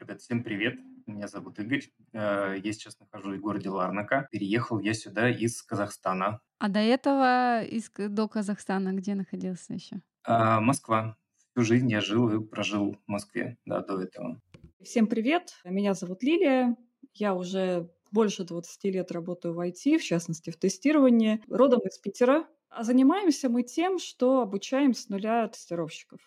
Ребят, всем привет. Меня зовут Игорь. Э, я сейчас нахожусь в городе Ларнака. Переехал я сюда из Казахстана. А до этого, из, до Казахстана, где находился еще? А, Москва. Всю жизнь я жил и прожил в Москве, да, до этого. Всем привет. Меня зовут Лилия. Я уже больше 20 лет работаю в IT, в частности в тестировании. Родом из Питера. А занимаемся мы тем, что обучаем с нуля тестировщиков.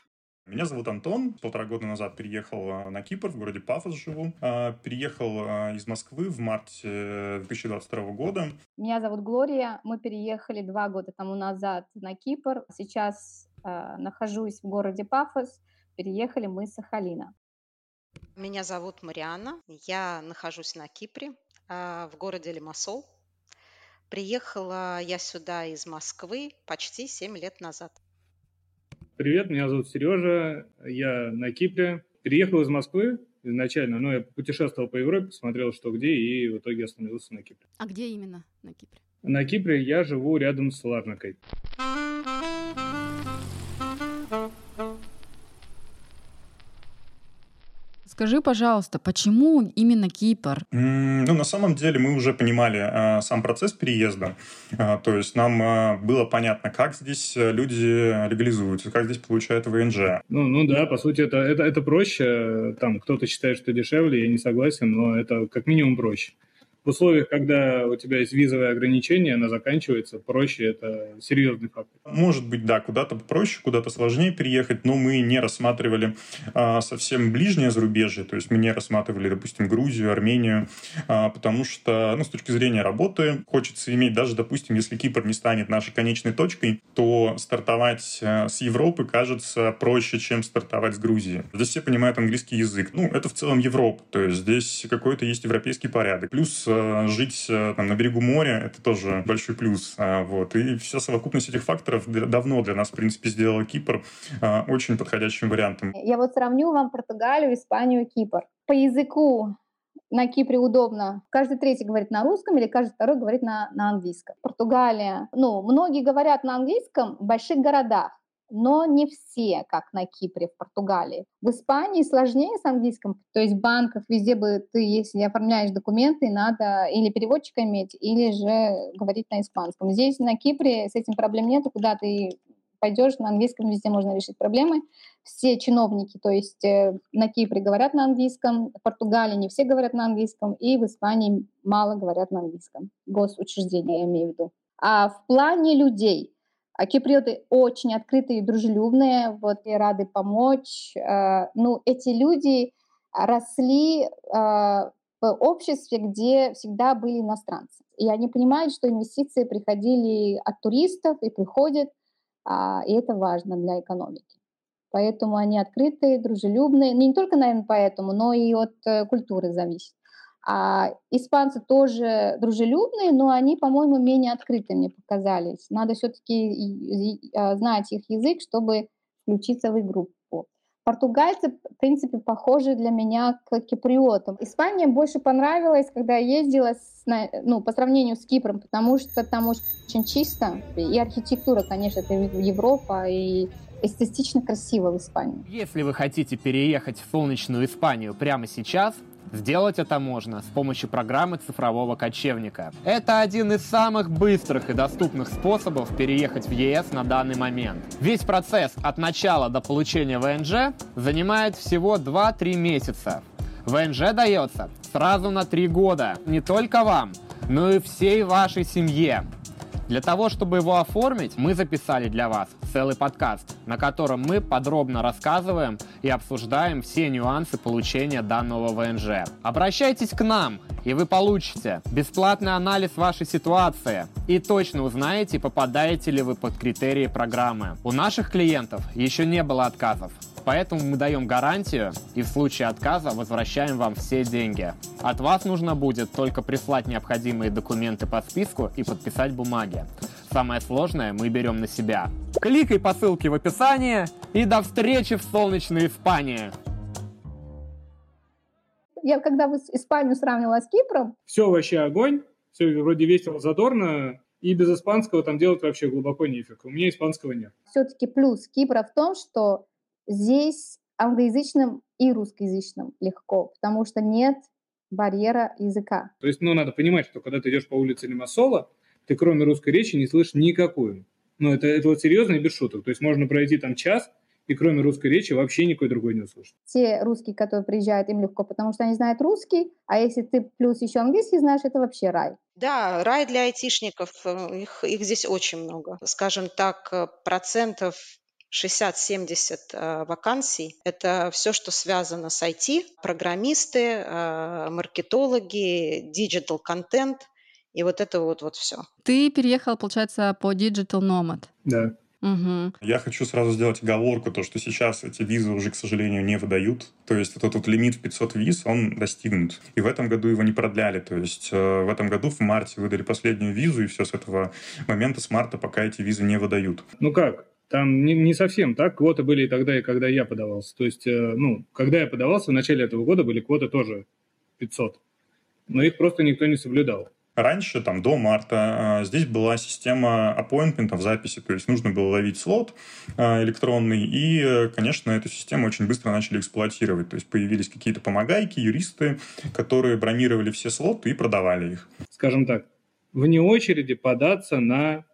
Меня зовут Антон. Полтора года назад переехал а, на Кипр, в городе Пафос живу. А, переехал а, из Москвы в марте 2022 года. Меня зовут Глория. Мы переехали два года тому назад на Кипр. Сейчас э, нахожусь в городе Пафос. Переехали мы с Сахалина. Меня зовут Мариана. Я нахожусь на Кипре, в городе Лимассол. Приехала я сюда из Москвы почти 7 лет назад. Привет, меня зовут Сережа, я на Кипре. Переехал из Москвы изначально, но я путешествовал по Европе, посмотрел, что где, и в итоге остановился на Кипре. А где именно на Кипре? На Кипре я живу рядом с Ларнакой. Скажи, пожалуйста, почему именно Кипр? Ну, на самом деле мы уже понимали э, сам процесс переезда. Э, то есть нам э, было понятно, как здесь люди легализуются, как здесь получают ВНЖ. Ну, ну да, по сути, это, это, это проще. Там кто-то считает, что дешевле, я не согласен, но это как минимум проще в условиях, когда у тебя есть визовые ограничения, она заканчивается, проще это серьезный фактор. Может быть, да, куда-то проще, куда-то сложнее переехать, но мы не рассматривали а, совсем ближнее зарубежье, то есть мы не рассматривали, допустим, Грузию, Армению, а, потому что, ну, с точки зрения работы, хочется иметь даже, допустим, если Кипр не станет нашей конечной точкой, то стартовать а, с Европы кажется проще, чем стартовать с Грузии. Здесь все понимают английский язык. Ну, это в целом Европа, то есть здесь какой-то есть европейский порядок. Плюс жить э, там, на берегу моря — это тоже большой плюс. А, вот. И вся совокупность этих факторов давно для нас, в принципе, сделала Кипр а, очень подходящим вариантом. Я вот сравню вам Португалию, Испанию, Кипр. По языку на Кипре удобно. Каждый третий говорит на русском или каждый второй говорит на, на английском. Португалия. Ну, многие говорят на английском в больших городах но не все, как на Кипре, в Португалии. В Испании сложнее с английским, то есть в банках везде бы ты, если оформляешь документы, надо или переводчика иметь, или же говорить на испанском. Здесь на Кипре с этим проблем нет, куда ты пойдешь, на английском везде можно решить проблемы. Все чиновники, то есть э, на Кипре говорят на английском, в Португалии не все говорят на английском, и в Испании мало говорят на английском. Госучреждения, я имею в виду. А в плане людей, а киприоты очень открытые и дружелюбные, вот, и рады помочь. Э, ну, эти люди росли э, в обществе, где всегда были иностранцы. И они понимают, что инвестиции приходили от туристов и приходят, а, и это важно для экономики. Поэтому они открытые, дружелюбные. Не только, наверное, поэтому, но и от э, культуры зависит. А испанцы тоже дружелюбные, но они, по-моему, менее открыты мне показались. Надо все-таки а, знать их язык, чтобы включиться в их группу. Португальцы, в принципе, похожи для меня к киприотам. Испания больше понравилась, когда я ездила с, ну, по сравнению с Кипром, потому что там очень чисто. И архитектура, конечно, это Европа, и эстетично красиво в Испании. Если вы хотите переехать в солнечную Испанию прямо сейчас, Сделать это можно с помощью программы цифрового кочевника. Это один из самых быстрых и доступных способов переехать в ЕС на данный момент. Весь процесс от начала до получения ВНЖ занимает всего 2-3 месяца. ВНЖ дается сразу на 3 года. Не только вам, но и всей вашей семье. Для того, чтобы его оформить, мы записали для вас целый подкаст, на котором мы подробно рассказываем и обсуждаем все нюансы получения данного ВНЖ. Обращайтесь к нам, и вы получите бесплатный анализ вашей ситуации и точно узнаете, попадаете ли вы под критерии программы. У наших клиентов еще не было отказов. Поэтому мы даем гарантию и в случае отказа возвращаем вам все деньги. От вас нужно будет только прислать необходимые документы по списку и подписать бумаги. Самое сложное мы берем на себя. Кликай по ссылке в описании и до встречи в солнечной Испании! Я когда в Испанию сравнивала с Кипром... Все вообще огонь, все вроде весело, задорно, и без испанского там делать вообще глубоко нефиг. У меня испанского нет. Все-таки плюс Кипра в том, что здесь англоязычным и русскоязычным легко, потому что нет барьера языка. То есть, ну, надо понимать, что когда ты идешь по улице Лимассола, ты кроме русской речи не слышишь никакую. Ну, это, это вот серьезно и без шуток. То есть можно пройти там час, и кроме русской речи вообще никакой другой не услышишь. Те русские, которые приезжают, им легко, потому что они знают русский, а если ты плюс еще английский знаешь, это вообще рай. Да, рай для айтишников, э, их, их здесь очень много. Скажем так, э, процентов 60-70 э, вакансий. Это все, что связано с IT, программисты, маркетологи, digital content и вот это вот, вот все. Ты переехал, получается, по Digital Nomad. Да. Угу. Я хочу сразу сделать оговорку, то, что сейчас эти визы уже, к сожалению, не выдают. То есть этот вот лимит в 500 виз, он достигнут. И в этом году его не продляли. То есть э, в этом году в марте выдали последнюю визу, и все с этого момента, с марта, пока эти визы не выдают. Ну как? Там не, не совсем так. Квоты были и тогда, и когда я подавался. То есть, э, ну, когда я подавался, в начале этого года были квоты тоже 500. Но их просто никто не соблюдал. Раньше, там, до марта, э, здесь была система аппоинтментов, записи, то есть нужно было ловить слот э, электронный, и, конечно, эту систему очень быстро начали эксплуатировать, то есть появились какие-то помогайки, юристы, которые бронировали все слоты и продавали их. Скажем так, вне очереди податься на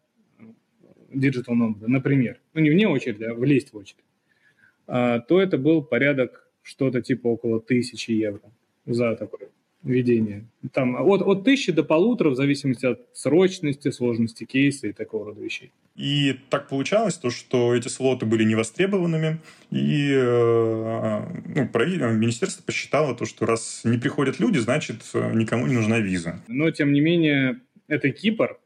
Digital Nomad, например, ну не вне очереди, а влезть в очередь, а, то это был порядок что-то типа около тысячи евро за такой ведения. Там от, от тысячи до полутора, в зависимости от срочности, сложности кейса и такого рода вещей. И так получалось, то, что эти слоты были невостребованными, и э, ну, министерство посчитало, то, что раз не приходят люди, значит, никому не нужна виза. Но, тем не менее, это Кипр,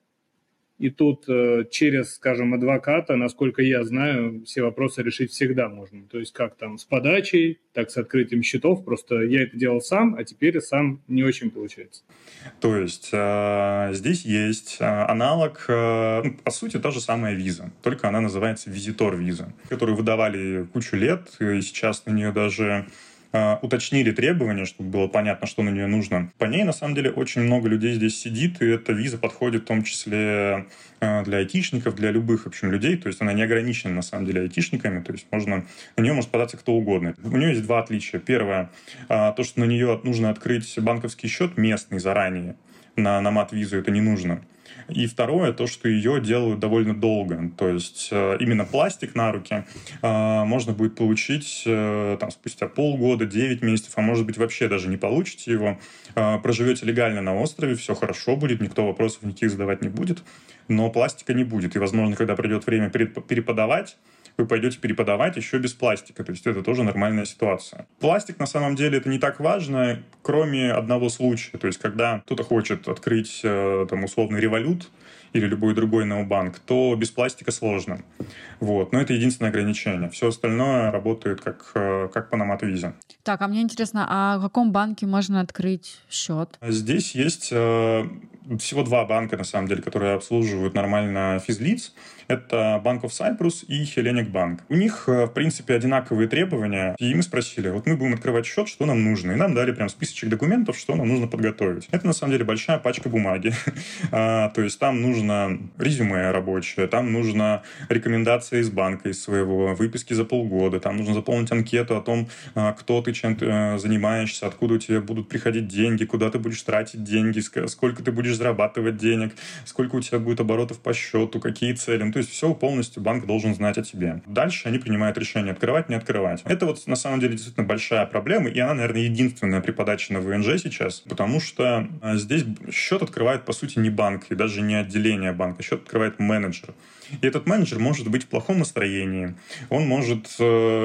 и тут э, через, скажем, адвоката, насколько я знаю, все вопросы решить всегда можно. То есть как там с подачей, так с открытием счетов. Просто я это делал сам, а теперь сам не очень получается. То есть э, здесь есть э, аналог, ну, по сути, та же самая виза, только она называется визитор виза, которую выдавали кучу лет, и сейчас на нее даже уточнили требования, чтобы было понятно, что на нее нужно. По ней, на самом деле, очень много людей здесь сидит, и эта виза подходит в том числе а, для айтишников, для любых, в общем, людей. То есть она не ограничена, на самом деле, айтишниками. То есть можно, на нее может податься кто угодно. У нее есть два отличия. Первое, а, то, что на нее нужно открыть банковский счет местный заранее. На, на мат-визу это не нужно. И второе, то, что ее делают довольно долго. То есть э, именно пластик на руки э, можно будет получить э, там, спустя полгода, 9 месяцев, а может быть вообще даже не получите его. Проживете легально на острове, все хорошо будет, никто вопросов никаких задавать не будет, но пластика не будет. И, возможно, когда придет время переподавать, вы пойдете переподавать еще без пластика. То есть это тоже нормальная ситуация. Пластик на самом деле это не так важно, кроме одного случая. То есть когда кто-то хочет открыть э, там условный револют, или любой другой необанк, то без пластика сложно. Вот. Но это единственное ограничение. Все остальное работает как, э, как по намат-визе. Так, а мне интересно, а в каком банке можно открыть счет? Здесь есть э, всего два банка, на самом деле, которые обслуживают нормально физлиц. Это Bank of Cyprus и Hellenic Bank. У них, э, в принципе, одинаковые требования. И мы спросили, вот мы будем открывать счет, что нам нужно? И нам дали прям списочек документов, что нам нужно подготовить. Это, на самом деле, большая пачка бумаги. а, то есть там нужно резюме рабочее, там нужно рекомендации из банка, из своего, выписки за полгода, там нужно заполнить анкету о том, а, кто ты, чем ты э, занимаешься, откуда у тебя будут приходить деньги, куда ты будешь тратить деньги, сколько ты будешь зарабатывать денег, сколько у тебя будет оборотов по счету, какие цели. Ну, то есть все полностью банк должен знать о тебе. Дальше они принимают решение открывать, не открывать. Это вот на самом деле действительно большая проблема, и она, наверное, единственная при подаче на ВНЖ сейчас, потому что а, здесь счет открывает, по сути, не банк и даже не отделение банка, счет открывает менеджер. И этот менеджер может быть в плохом настроении, он может, э,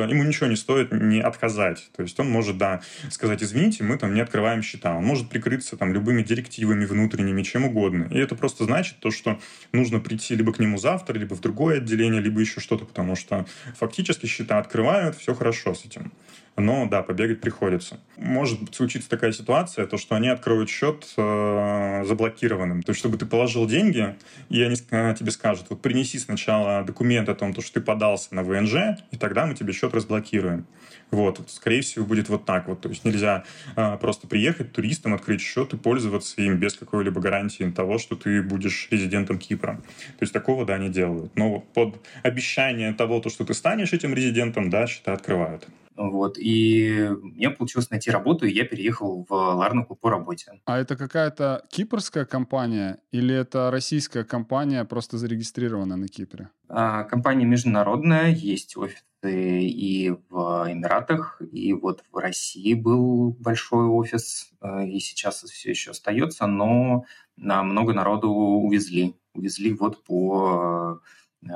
ему ничего не стоит не отказать. То есть он может, да, сказать, извините, мы там не открываем счета. Он может прикрыться там любыми директивами внутренними, чем угодно. И это просто значит то, что нужно прийти либо к нему завтра, либо в другое отделение, либо еще что-то, потому что фактически счета открывают, все хорошо с этим но да, побегать приходится. Может случиться такая ситуация, то что они откроют счет э, заблокированным. То есть, чтобы ты положил деньги, и они э, тебе скажут, вот принеси сначала документ о том, то, что ты подался на ВНЖ, и тогда мы тебе счет разблокируем. Вот, скорее всего, будет вот так вот. То есть нельзя э, просто приехать туристам, открыть счет и пользоваться им без какой-либо гарантии того, что ты будешь резидентом Кипра. То есть такого, да, не делают. Но под обещание того, то, что ты станешь этим резидентом, да, счета открывают. Вот, и мне получилось найти работу, и я переехал в Ларнаку по работе. А это какая-то кипрская компания или это российская компания, просто зарегистрированная на Кипре? А, компания международная, есть офисы и в Эмиратах, и вот в России был большой офис, э, и сейчас все еще остается, но на много народу увезли. Увезли вот по э,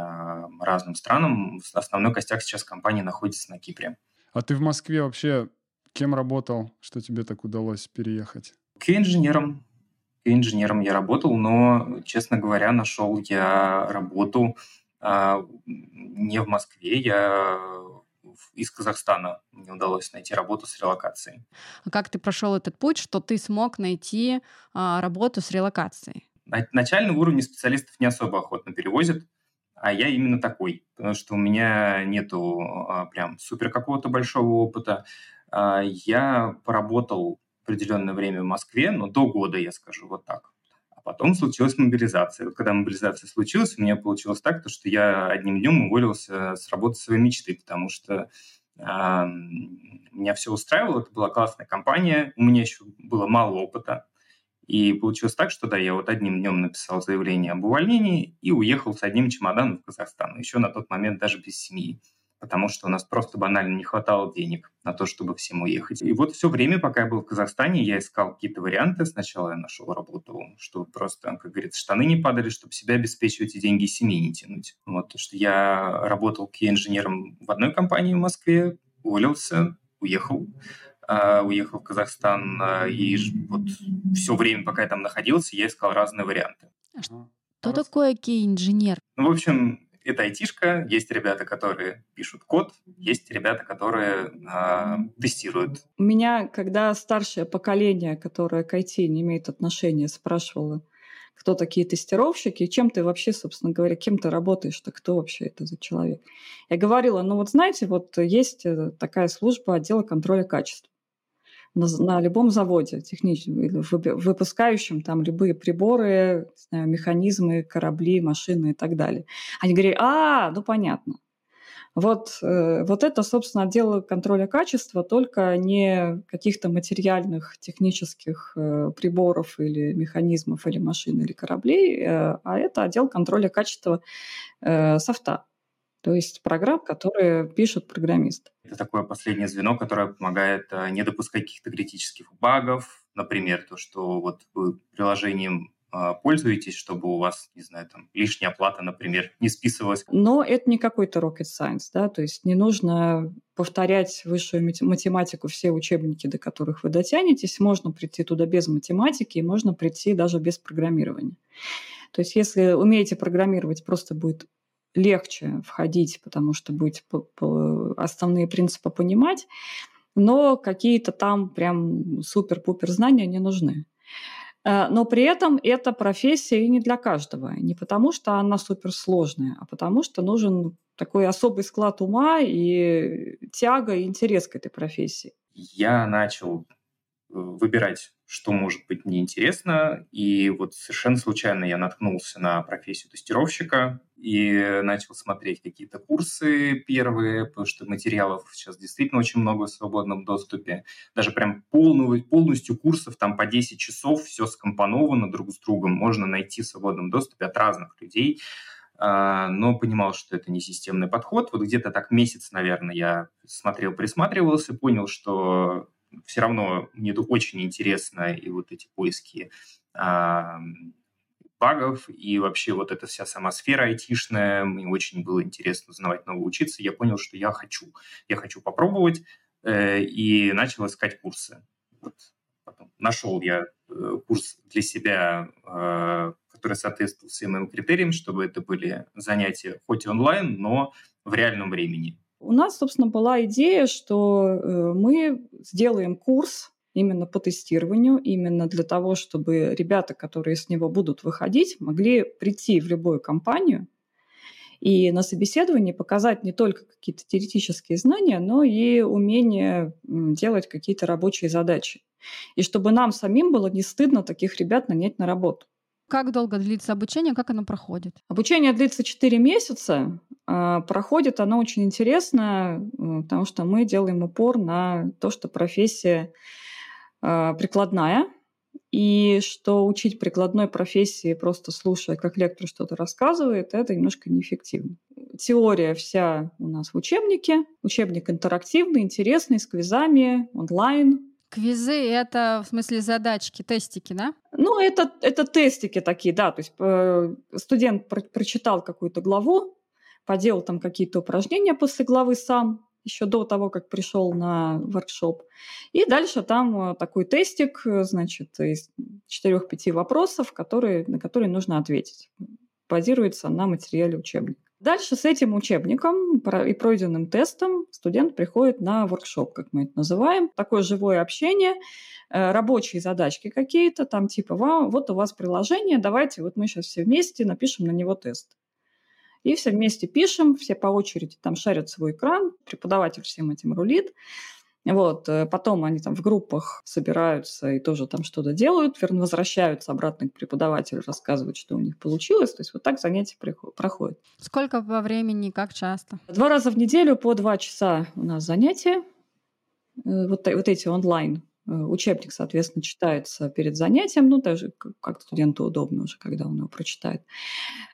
разным странам. Основной костяк сейчас компании находится на Кипре. А ты в Москве вообще кем работал, что тебе так удалось переехать? Q-инженером. Q-инженером я работал, но, честно говоря, нашел я работу а, не в Москве, я из Казахстана. Мне удалось найти работу с релокацией. А как ты прошел этот путь, что ты смог найти а, работу с релокацией? На начальном уровне специалистов не особо охотно перевозят, а я именно такой, потому что у меня нету а, прям супер какого-то большого опыта. А, я поработал определенное время в Москве, но до года, я скажу, вот так. А потом случилась мобилизация. Вот когда мобилизация случилась, у меня получилось так, то, что я одним днем уволился с работы своей мечты, потому что э, меня все устраивало, это была классная компания, у меня еще было мало опыта, и получилось так, что да, я вот одним днем написал заявление об увольнении и уехал с одним чемоданом в Казахстан, еще на тот момент даже без семьи, потому что у нас просто банально не хватало денег на то, чтобы всем уехать. И вот все время, пока я был в Казахстане, я искал какие-то варианты. Сначала я нашел работу, чтобы просто, как говорится, штаны не падали, чтобы себя обеспечивать и деньги семьи не тянуть. Вот, то, что я работал инженером в одной компании в Москве, уволился, уехал уехал в Казахстан, uh, и вот все время, пока я там находился, я искал разные варианты. А что а такое кей-инженер? Ну, в общем, это айтишка, есть ребята, которые пишут код, есть ребята, которые э, тестируют. У меня, когда старшее поколение, которое к IT не имеет отношения, спрашивало, кто такие тестировщики, чем ты вообще, собственно говоря, кем ты работаешь-то, кто вообще это за человек. Я говорила, ну вот знаете, вот есть э, такая служба отдела контроля качества на, на любом заводе техническом, выпускающем там любые приборы, знаю, механизмы, корабли, машины и так далее. Они говорили, а, ну понятно. Вот, э, вот это, собственно, отдел контроля качества, только не каких-то материальных технических э, приборов или механизмов, или машин, или кораблей, э, а это отдел контроля качества софта. То есть программ, которые пишут программисты. Это такое последнее звено, которое помогает э, не допускать каких-то критических багов. Например, то, что вот вы приложением э, пользуетесь, чтобы у вас, не знаю, там лишняя оплата, например, не списывалась. Но это не какой-то rocket science, да, то есть не нужно повторять высшую математику, все учебники, до которых вы дотянетесь, можно прийти туда без математики, и можно прийти даже без программирования. То есть если умеете программировать, просто будет легче входить, потому что будете основные принципы понимать, но какие-то там прям супер-пупер знания не нужны. Э, но при этом эта профессия и не для каждого. Не потому, что она суперсложная, а потому, что нужен такой особый склад ума и тяга и интерес к этой профессии. Я начал э, выбирать что может быть мне интересно. И вот совершенно случайно я наткнулся на профессию тестировщика и начал смотреть какие-то курсы первые, потому что материалов сейчас действительно очень много в свободном доступе. Даже прям полную, полностью курсов, там по 10 часов, все скомпоновано друг с другом, можно найти в свободном доступе от разных людей а, но понимал, что это не системный подход. Вот где-то так месяц, наверное, я смотрел, присматривался, понял, что все равно мне это очень интересно, и вот эти поиски а, багов, и вообще вот эта вся сама сфера айтишная, мне очень было интересно узнавать новое, учиться, я понял, что я хочу. Я хочу попробовать, э, и начал искать курсы. Вот. Потом нашел я э, курс для себя, э, который соответствовал всем моим критериям, чтобы это были занятия хоть онлайн, но в реальном времени. У нас, собственно, была идея, что э, мы сделаем курс именно по тестированию, именно для того, чтобы ребята, которые с него будут выходить, могли прийти в любую компанию и на собеседовании показать не только какие-то теоретические знания, но и умение делать какие-то рабочие задачи. И чтобы нам самим было не стыдно таких ребят нанять на работу как долго длится обучение, как оно проходит? Обучение длится 4 месяца. А, проходит оно очень интересно, э, потому что мы делаем упор на то, что профессия а, прикладная, и что учить прикладной профессии, просто слушая, как лектор что-то рассказывает, это немножко неэффективно. Теория вся у нас в учебнике. Учебник интерактивный, интересный, с квизами, онлайн. Квизы — это, в смысле, задачки, тестики, да? Ну, это, это тестики такие, да. То есть э, студент про- прочитал какую-то главу, поделал там какие-то упражнения после главы сам, еще до того, как пришел на воркшоп. И дальше там э, такой тестик, э, значит, из четырех-пяти вопросов, которые, на которые нужно ответить. Базируется на материале учебника. Дальше с этим учебником и пройденным тестом студент приходит на воркшоп, как мы это называем. Такое живое общение, э, рабочие задачки какие-то, там типа, вот у вас приложение, давайте вот мы сейчас все вместе напишем на него тест. И все вместе пишем, все по очереди там шарят свой экран, преподаватель всем этим рулит. Вот, э, потом они там в группах собираются и тоже там что-то делают, возвращаются обратно к преподавателю, рассказывают, что у них получилось. То есть вот так занятия проходят. Сколько по времени, как часто? Два раза в неделю по два часа у нас занятия. Э, вот, вот эти онлайн Э, учебник, соответственно, читается перед занятием, ну, даже как студенту удобно уже, когда он его прочитает.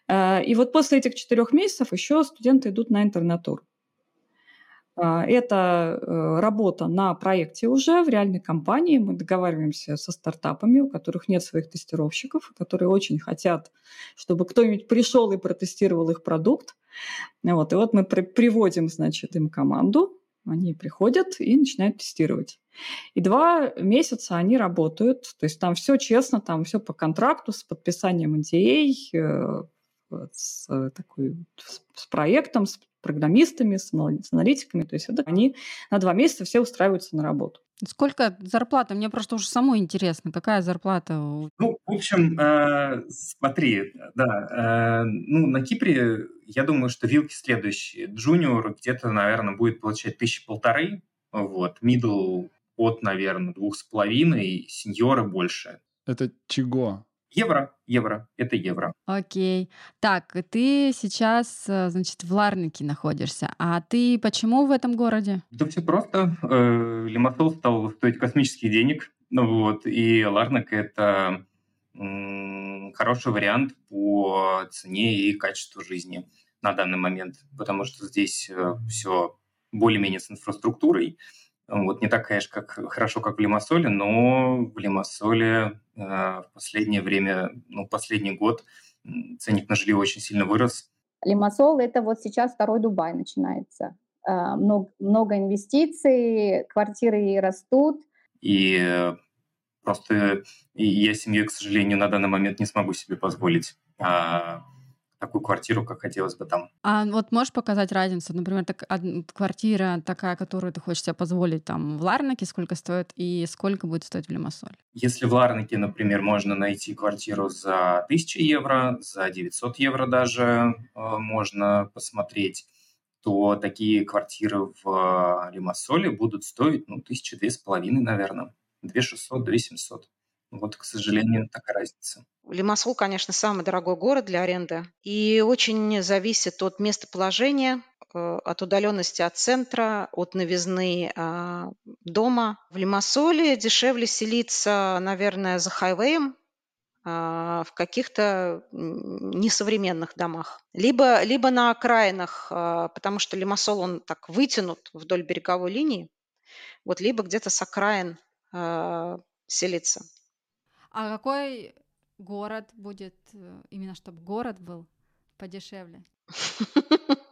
Э, и вот после этих четырех месяцев еще студенты идут на интернатур. Э, это работа на проекте уже в реальной компании. Мы договариваемся со стартапами, у которых нет своих тестировщиков, которые очень хотят, чтобы кто-нибудь пришел и протестировал их продукт. Вот. И вот мы приводим, значит, им команду, они приходят и начинают тестировать. И два месяца они работают, то есть там все честно, там все по контракту с подписанием NDA, с, э, такой, с проектом, с программистами, с аналитиками. То есть это они на два месяца все устраиваются на работу. Сколько зарплата? Мне просто уже самой интересно, какая зарплата? Ну, в общем, э, смотри, да, э, ну, на Кипре, я думаю, что вилки следующие. Джуниор где-то, наверное, будет получать тысячи полторы, вот, middle от, наверное, двух с половиной, senior'ы больше. Это чего? Евро, евро, это евро. Окей. Так, ты сейчас, э, значит, в Ларнаке находишься. А ты почему в этом городе? Да все просто. Э, Лимассол стал стоить космических денег. Ну вот, и Ларнака — это хороший вариант по цене и качеству жизни на данный момент, потому что здесь э, все более-менее с инфраструктурой. Вот не так, конечно, как хорошо, как в Лимассоле, но в Лимассоле э, в последнее время, ну, последний год ценник на жилье очень сильно вырос. Лимассол – это вот сейчас второй Дубай начинается. Э, много, много инвестиций, квартиры растут. И э, просто я семью, к сожалению, на данный момент не смогу себе позволить. А такую квартиру, как хотелось бы там. А вот можешь показать разницу? Например, так, квартира такая, которую ты хочешь себе позволить там в Ларнаке, сколько стоит и сколько будет стоить в Лимассоле? Если в Ларнаке, например, можно найти квартиру за 1000 евро, за 900 евро даже э, можно посмотреть, то такие квартиры в Лимассоле будут стоить, ну, тысячи две с половиной, наверное. Две шестьсот, две семьсот. Вот, к сожалению, такая разница. Лимассол, конечно, самый дорогой город для аренды и очень зависит от местоположения, э, от удаленности от центра, от новизны а, дома. В Лимассоле дешевле селиться, наверное, за хайвеем, а, в каких-то несовременных домах. Либо, либо на окраинах, потому что Лимассол, он так вытянут вдоль береговой линии, вот, либо где-то с окраин селиться. А какой город будет, э, именно чтобы город был подешевле?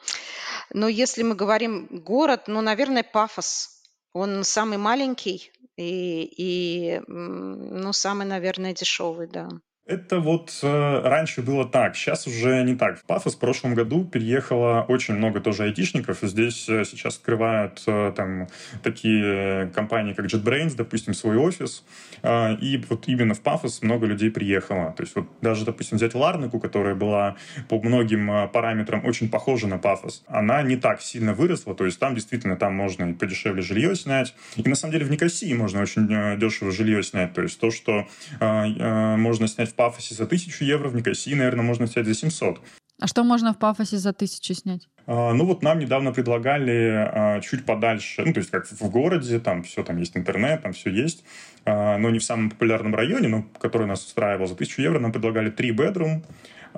Ну, если мы говорим город, ну, наверное, Пафос. Он самый маленький и, и ну, самый, наверное, дешевый, да. Это вот э, раньше было так, сейчас уже не так. В Пафос в прошлом году переехало очень много тоже айтишников. Здесь э, сейчас открывают э, там такие компании, как JetBrains, допустим, свой офис. Э, и вот именно в Пафос много людей приехало. То есть вот даже, допустим, взять Ларнику, которая была по многим э, параметрам очень похожа на Пафос, она не так сильно выросла. То есть там действительно там можно и подешевле жилье снять. И на самом деле в Никосии можно очень э, дешево жилье снять. То есть то, что э, э, можно снять Пафосе за 1000 евро, в Никосии, наверное, можно снять за 700. А что можно в Пафосе за тысячу снять? А, ну вот нам недавно предлагали а, чуть подальше, ну то есть как в городе, там все, там есть интернет, там все есть, а, но не в самом популярном районе, но который нас устраивал за 1000 евро, нам предлагали 3 bedroom,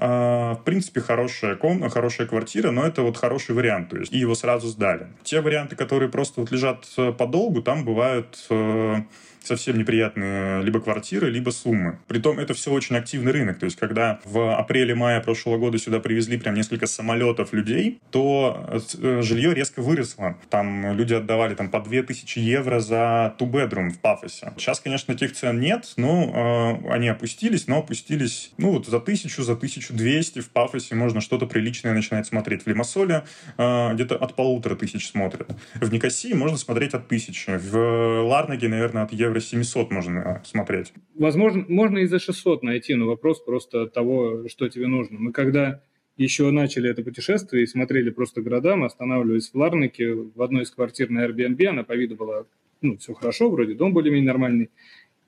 в принципе, хорошая комната, хорошая квартира, но это вот хороший вариант, то есть и его сразу сдали. Те варианты, которые просто вот лежат э, подолгу, там бывают э, совсем неприятные либо квартиры, либо суммы. Притом это все очень активный рынок. То есть когда в апреле-мае прошлого года сюда привезли прям несколько самолетов людей, то э, жилье резко выросло. Там люди отдавали там по 2000 евро за two-bedroom в Пафосе. Сейчас, конечно, этих цен нет, но э, они опустились, но опустились ну вот за 1000, за 1200 в Пафосе можно что-то приличное начинать смотреть. В Лимассоле э, где-то от полутора тысяч смотрят. В Никосии можно смотреть от тысячи. В Ларнаге, наверное, от евро евро 700 можно смотреть. Возможно, можно и за 600 найти, но вопрос просто того, что тебе нужно. Мы когда еще начали это путешествие и смотрели просто города, мы останавливались в Ларнаке, в одной из квартир на Airbnb, она по виду была, ну, все хорошо, вроде дом более-менее нормальный,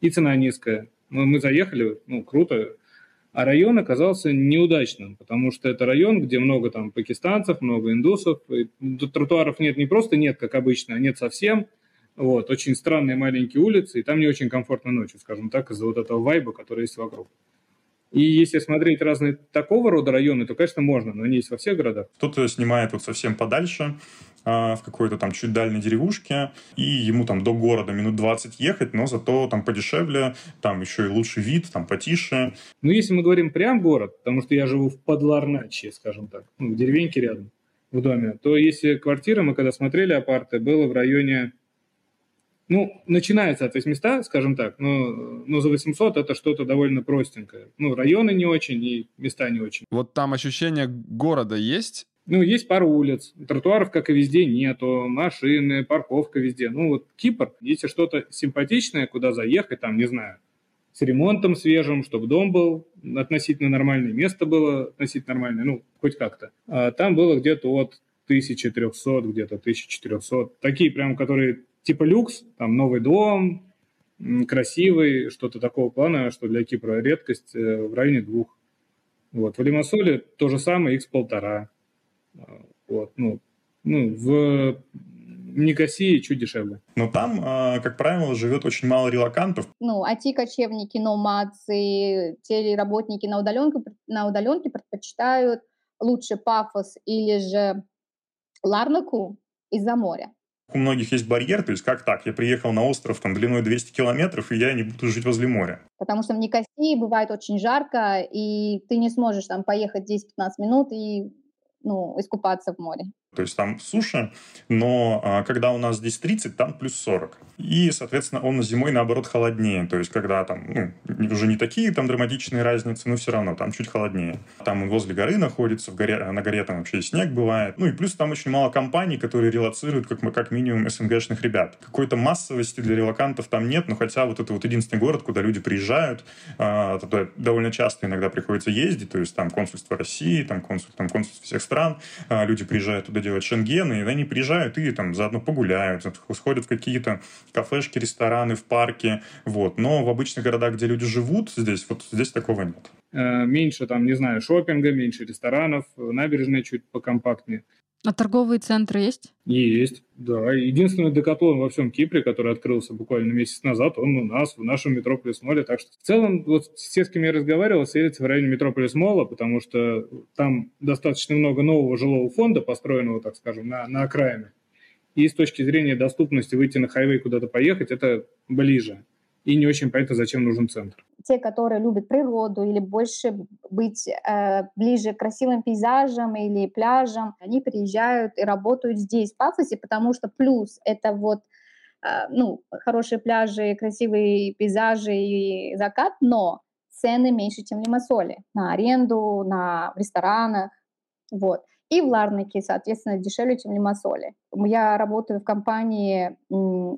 и цена низкая. Мы, мы заехали, ну, круто, а район оказался неудачным, потому что это район, где много там пакистанцев, много индусов. Тротуаров нет, не просто нет, как обычно, а нет совсем – вот, очень странные маленькие улицы, и там не очень комфортно ночью, скажем так, из-за вот этого вайба, который есть вокруг. И если смотреть разные такого рода районы, то, конечно, можно, но они есть во всех городах. Кто-то снимает вот совсем подальше, а, в какой-то там чуть дальней деревушке, и ему там до города минут 20 ехать, но зато там подешевле, там еще и лучший вид, там потише. Ну, если мы говорим прям город, потому что я живу в Подларначе, скажем так, ну, в деревеньке рядом, в доме, то если квартира, мы когда смотрели апарты, было в районе ну, начинается от 800, скажем так, но, но за 800 это что-то довольно простенькое. Ну, районы не очень и места не очень. Вот там ощущение города есть? Ну, есть пару улиц. Тротуаров, как и везде, нету. Машины, парковка везде. Ну, вот Кипр, если что-то симпатичное, куда заехать, там, не знаю, с ремонтом свежим, чтобы дом был относительно нормальное, место было относительно нормальное, ну, хоть как-то. А там было где-то от 1300, где-то 1400. Такие прям, которые типа люкс, там новый дом, красивый, что-то такого плана, что для Кипра редкость э, в районе двух. Вот. В Лимассоле то же самое, x полтора. А, вот. Ну, ну, в Никосии чуть дешевле. Но там, а, как правило, живет очень мало релакантов. Ну, IT-кочевники, номадцы, телеработники на удаленке, на удаленке предпочитают лучше пафос или же Ларнаку из-за моря у многих есть барьер, то есть как так, я приехал на остров там длиной 200 километров, и я не буду жить возле моря. Потому что в Никосии бывает очень жарко, и ты не сможешь там поехать 10-15 минут и ну, искупаться в море. То есть там суша, но а, когда у нас здесь 30, там плюс 40. И, соответственно, он зимой, наоборот, холоднее. То есть когда там ну, уже не такие там драматичные разницы, но все равно там чуть холоднее. Там он возле горы находится, в горе, на горе там вообще снег бывает. Ну и плюс там очень мало компаний, которые релацируют как, как минимум СНГшных ребят. Какой-то массовости для релакантов там нет, но хотя вот это вот единственный город, куда люди приезжают, а, туда довольно часто иногда приходится ездить, то есть там консульство России, там консульство, там консульство всех стран, а, люди приезжают туда делать шенгены, и они приезжают и там заодно погуляют, сходят в какие-то кафешки, рестораны, в парке, вот. Но в обычных городах, где люди живут, здесь вот здесь такого нет. Э, меньше там, не знаю, шопинга, меньше ресторанов, набережная чуть покомпактнее. А торговые центры есть? Есть, да. Единственный декатлон во всем Кипре, который открылся буквально месяц назад, он у нас, в нашем Метрополис Молле. Так что в целом, вот все, с кем я разговаривал, селятся в районе Метрополис Молла, потому что там достаточно много нового жилого фонда, построенного, так скажем, на, на окраине. И с точки зрения доступности выйти на хайвей куда-то поехать, это ближе и не очень понятно, зачем нужен центр. Те, которые любят природу или больше быть э, ближе к красивым пейзажам или пляжам, они приезжают и работают здесь, в Пафосе, потому что плюс это вот э, ну, хорошие пляжи, красивые пейзажи и закат, но цены меньше, чем в Лимассоле на аренду, на ресторанах. Вот. И в Ларнаке, соответственно, дешевле, чем в Лимассоле. Я работаю в компании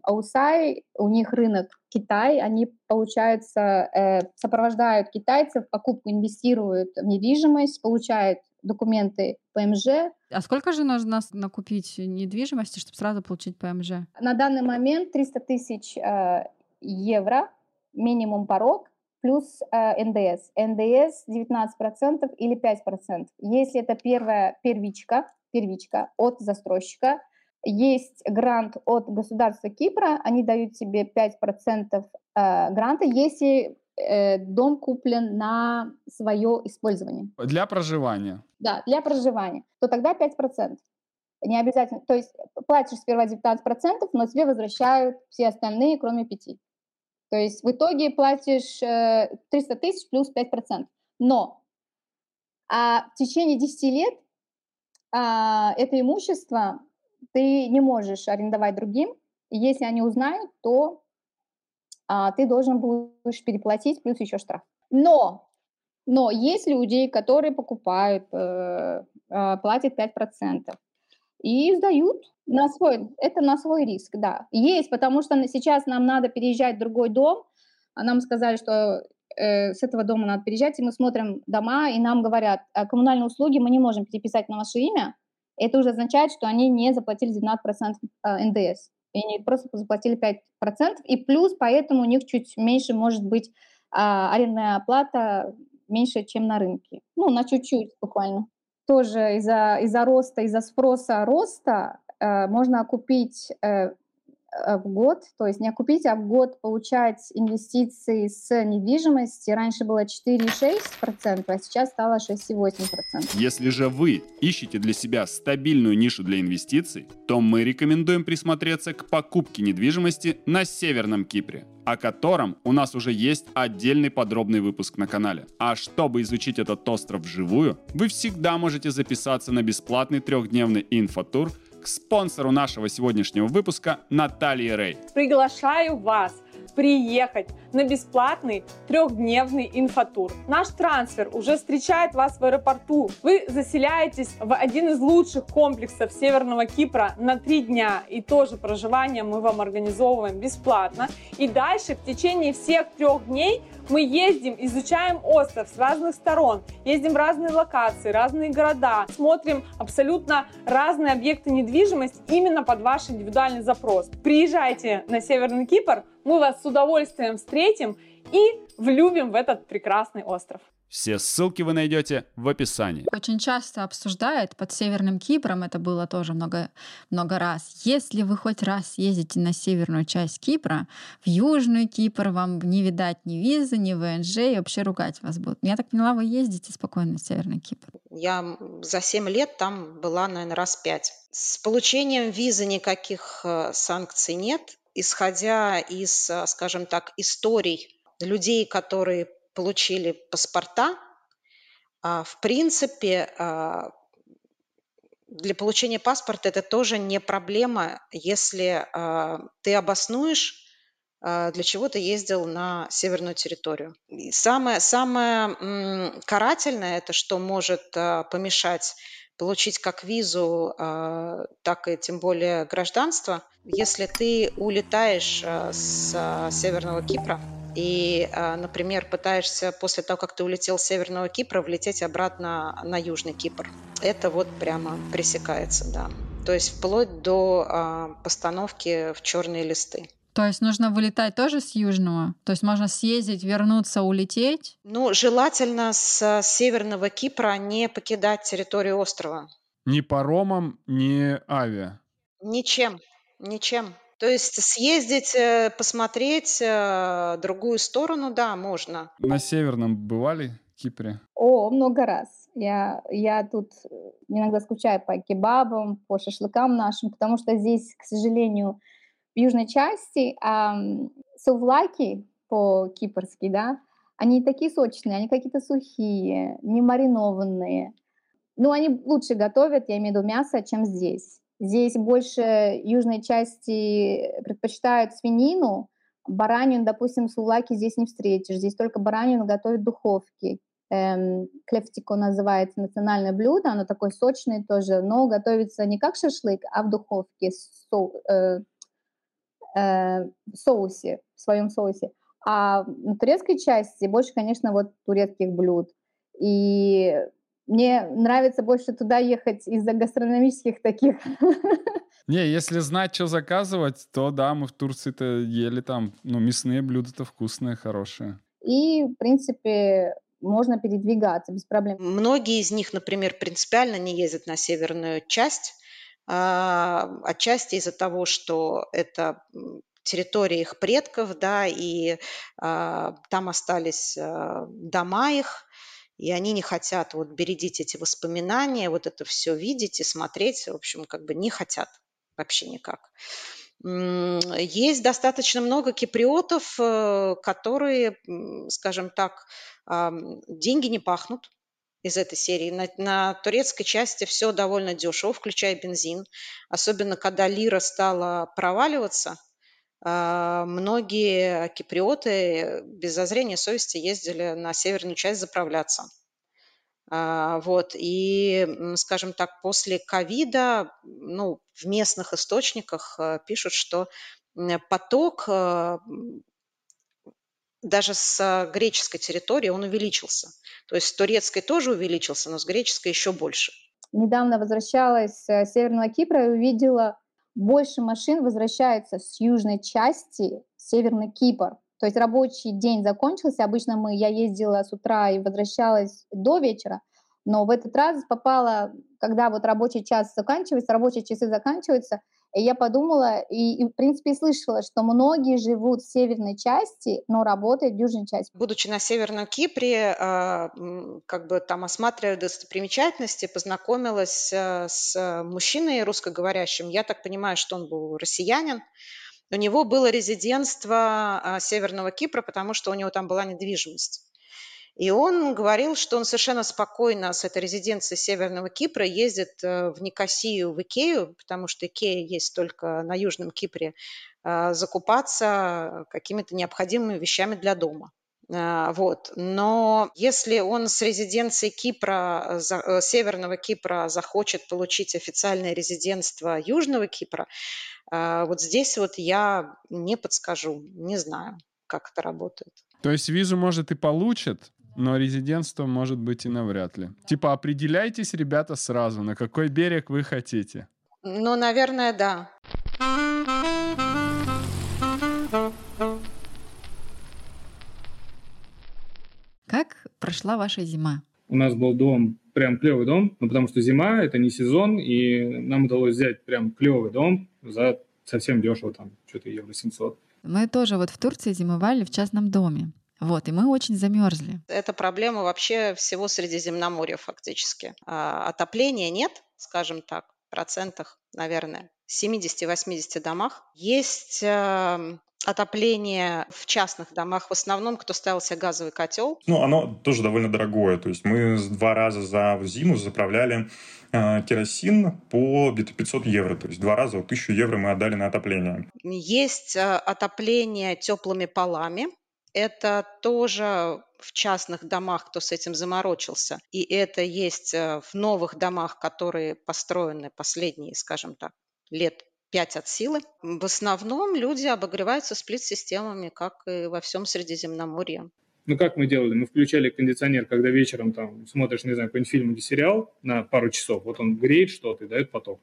Аусай, у них рынок Китай, они, получается, э, сопровождают китайцев, покупку инвестируют в недвижимость, получают документы ПМЖ. А сколько же нужно накупить недвижимости, чтобы сразу получить ПМЖ? На данный момент 300 тысяч э, евро, минимум порог, плюс э, НДС. НДС 19% или 5%. Если это первая первичка, первичка от застройщика, есть грант от государства Кипра, они дают тебе 5% э, гранта, если э, дом куплен на свое использование. Для проживания. Да, для проживания. То тогда 5%. Не обязательно. То есть платишь сперва 19%, но тебе возвращают все остальные, кроме 5%. То есть в итоге платишь 300 тысяч плюс 5%. Но а в течение 10 лет а, это имущество ты не можешь арендовать другим. Если они узнают, то а, ты должен будешь переплатить плюс еще штраф. Но, но есть люди, которые покупают, э, э, платят 5% и сдают на свой, это на свой риск, да. Есть, потому что сейчас нам надо переезжать в другой дом, а нам сказали, что э, с этого дома надо переезжать, и мы смотрим дома, и нам говорят, «А коммунальные услуги мы не можем переписать на ваше имя, это уже означает, что они не заплатили 12% э, НДС. И они просто заплатили 5%. И плюс поэтому у них чуть меньше может быть а, арендная оплата меньше, чем на рынке. Ну, на чуть-чуть буквально. Тоже из-за из роста, из-за спроса роста э, можно купить э, в год, то есть не купить, а в год получать инвестиции с недвижимости. Раньше было 4,6%, а сейчас стало 6,8%. Если же вы ищете для себя стабильную нишу для инвестиций, то мы рекомендуем присмотреться к покупке недвижимости на Северном Кипре о котором у нас уже есть отдельный подробный выпуск на канале. А чтобы изучить этот остров вживую, вы всегда можете записаться на бесплатный трехдневный инфотур к спонсору нашего сегодняшнего выпуска Наталье Рей. Приглашаю вас приехать на бесплатный трехдневный инфотур. Наш трансфер уже встречает вас в аэропорту. Вы заселяетесь в один из лучших комплексов Северного Кипра на три дня. И тоже проживание мы вам организовываем бесплатно. И дальше в течение всех трех дней мы ездим, изучаем остров с разных сторон, ездим в разные локации, разные города, смотрим абсолютно разные объекты недвижимости именно под ваш индивидуальный запрос. Приезжайте на Северный Кипр, мы вас с удовольствием встретим и влюбим в этот прекрасный остров. Все ссылки вы найдете в описании. Очень часто обсуждают под Северным Кипром, это было тоже много, много раз. Если вы хоть раз ездите на северную часть Кипра, в Южный Кипр вам не видать ни визы, ни ВНЖ, и вообще ругать вас будут. Я так поняла, вы ездите спокойно в Северный Кипр. Я за 7 лет там была, наверное, раз пять. С получением визы никаких э, санкций нет. Исходя из, э, скажем так, историй людей, которые получили паспорта, а, в принципе, а, для получения паспорта это тоже не проблема, если а, ты обоснуешь, для чего ты ездил на северную территорию. И самое, самое карательное, это что может помешать получить как визу, так и тем более гражданство, если ты улетаешь с Северного Кипра, и, а, например, пытаешься после того, как ты улетел с Северного Кипра, влететь обратно на Южный Кипр. Это вот прямо пресекается, да. То есть вплоть до а, постановки в черные листы. То есть нужно вылетать тоже с Южного? То есть можно съездить, вернуться, улететь? Ну, желательно с Северного Кипра не покидать территорию острова. Ни паромом, ни авиа? Ничем, ничем. То есть съездить, э, посмотреть э, другую сторону, да, можно. На Северном бывали Кипре? О, много раз. Я, я тут э, иногда скучаю по кебабам, по шашлыкам нашим, потому что здесь, к сожалению, в южной части эм, сувлаки по-кипрски, да, они такие сочные, они какие-то сухие, не маринованные. Ну, они лучше готовят, я имею в виду мясо, чем здесь. Здесь больше южной части предпочитают свинину, баранину, допустим, сулаки здесь не встретишь. Здесь только баранину готовят в духовке. Эм, клефтико называется национальное блюдо, оно такое сочное тоже, но готовится не как шашлык, а в духовке со, э, э, в соусе, в своем соусе. А в турецкой части больше, конечно, вот турецких блюд. И мне нравится больше туда ехать из-за гастрономических таких. Не, если знать, что заказывать, то да, мы в Турции-то ели там, ну, мясные блюда-то вкусные, хорошие. и, в принципе, можно передвигаться без проблем. Многие из них, например, принципиально не ездят на северную часть, а, отчасти из-за того, что это территория их предков, да, и а, там остались а, дома их, и они не хотят вот бередить эти воспоминания, вот это все видеть и смотреть, в общем, как бы не хотят вообще никак. Есть достаточно много киприотов, э, которые, скажем так, деньги не пахнут из этой серии. На, на турецкой части все довольно дешево, включая бензин. Особенно, когда лира стала проваливаться, многие киприоты без зазрения совести ездили на северную часть заправляться. А, вот, и, скажем так, после ковида, ну, в местных источниках э, пишут, что поток э, даже с греческой территории он увеличился. То есть с турецкой тоже увеличился, но с греческой еще больше. Недавно возвращалась с Северного Кипра и увидела, больше машин возвращается с южной части Северный Кипр. То есть рабочий день закончился. Обычно мы, я ездила с утра и возвращалась до вечера. Но в этот раз попала, когда вот рабочий час заканчивается, рабочие часы заканчиваются, и я подумала, и, и в принципе слышала, что многие живут в северной части, но работают в южной части. Будучи на Северном Кипре, а, как бы там осматривая достопримечательности, познакомилась а, с мужчиной русскоговорящим. Я так понимаю, что он был россиянин. У него было резидентство а, Северного Кипра, потому что у него там была недвижимость. И он говорил, что он совершенно спокойно с этой резиденции Северного Кипра ездит э, в Никосию, в Икею, потому что Икея есть только на Южном Кипре, э, закупаться какими-то необходимыми вещами для дома. Э, вот. Но если он с резиденции Кипра, Северного Кипра захочет получить официальное резидентство Южного Кипра, вот здесь вот я не подскажу, не знаю, как это работает. То есть визу, может, и получит, но резидентство может быть и навряд ли. Типа определяйтесь, ребята, сразу, на какой берег вы хотите. Ну, наверное, да. Как прошла ваша зима? У нас был дом, прям клевый дом, ну, потому что зима, это не сезон, и нам удалось взять прям клевый дом за совсем дешево, там, что-то евро 700. Мы тоже вот в Турции зимовали в частном доме. Вот, и мы очень замерзли. Это проблема вообще всего Средиземноморья фактически. А, отопления нет, скажем так, в процентах, наверное, 70-80 домах. Есть э, отопление в частных домах. В основном, кто ставил себе газовый котел. Ну, оно тоже довольно дорогое. То есть мы два раза за зиму заправляли э, керосин по где-то 500 евро. То есть два раза, вот 1000 евро мы отдали на отопление. Есть э, отопление теплыми полами. Это тоже в частных домах, кто с этим заморочился. И это есть э, в новых домах, которые построены последние, скажем так, лет пять от силы. В основном люди обогреваются сплит-системами, как и во всем Средиземноморье. Ну, как мы делали? Мы включали кондиционер, когда вечером там смотришь, не знаю, какой-нибудь фильм или сериал на пару часов. Вот он греет что-то и дает поток.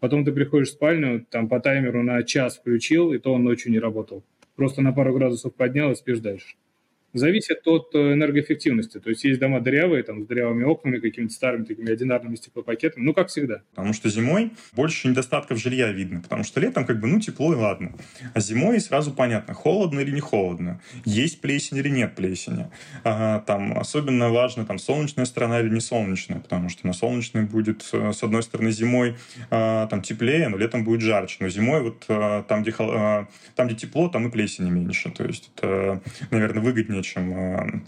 Потом ты приходишь в спальню, там по таймеру на час включил, и то он ночью не работал просто на пару градусов поднял и спишь дальше. Зависит от э, энергоэффективности. То есть есть дома дырявые, там, с дырявыми окнами, какими-то старыми такими одинарными стеклопакетами, ну, как всегда. Потому что зимой больше недостатков жилья видно, потому что летом как бы, ну, тепло и ладно. А зимой сразу понятно, холодно или не холодно, есть плесень или нет плесени. А, там особенно важно, там, солнечная сторона или не солнечная, потому что на солнечной будет, э, с одной стороны, зимой а, там теплее, но летом будет жарче. Но зимой вот а, там, где, там, где тепло, там и плесени меньше. То есть это, наверное, выгоднее чем э,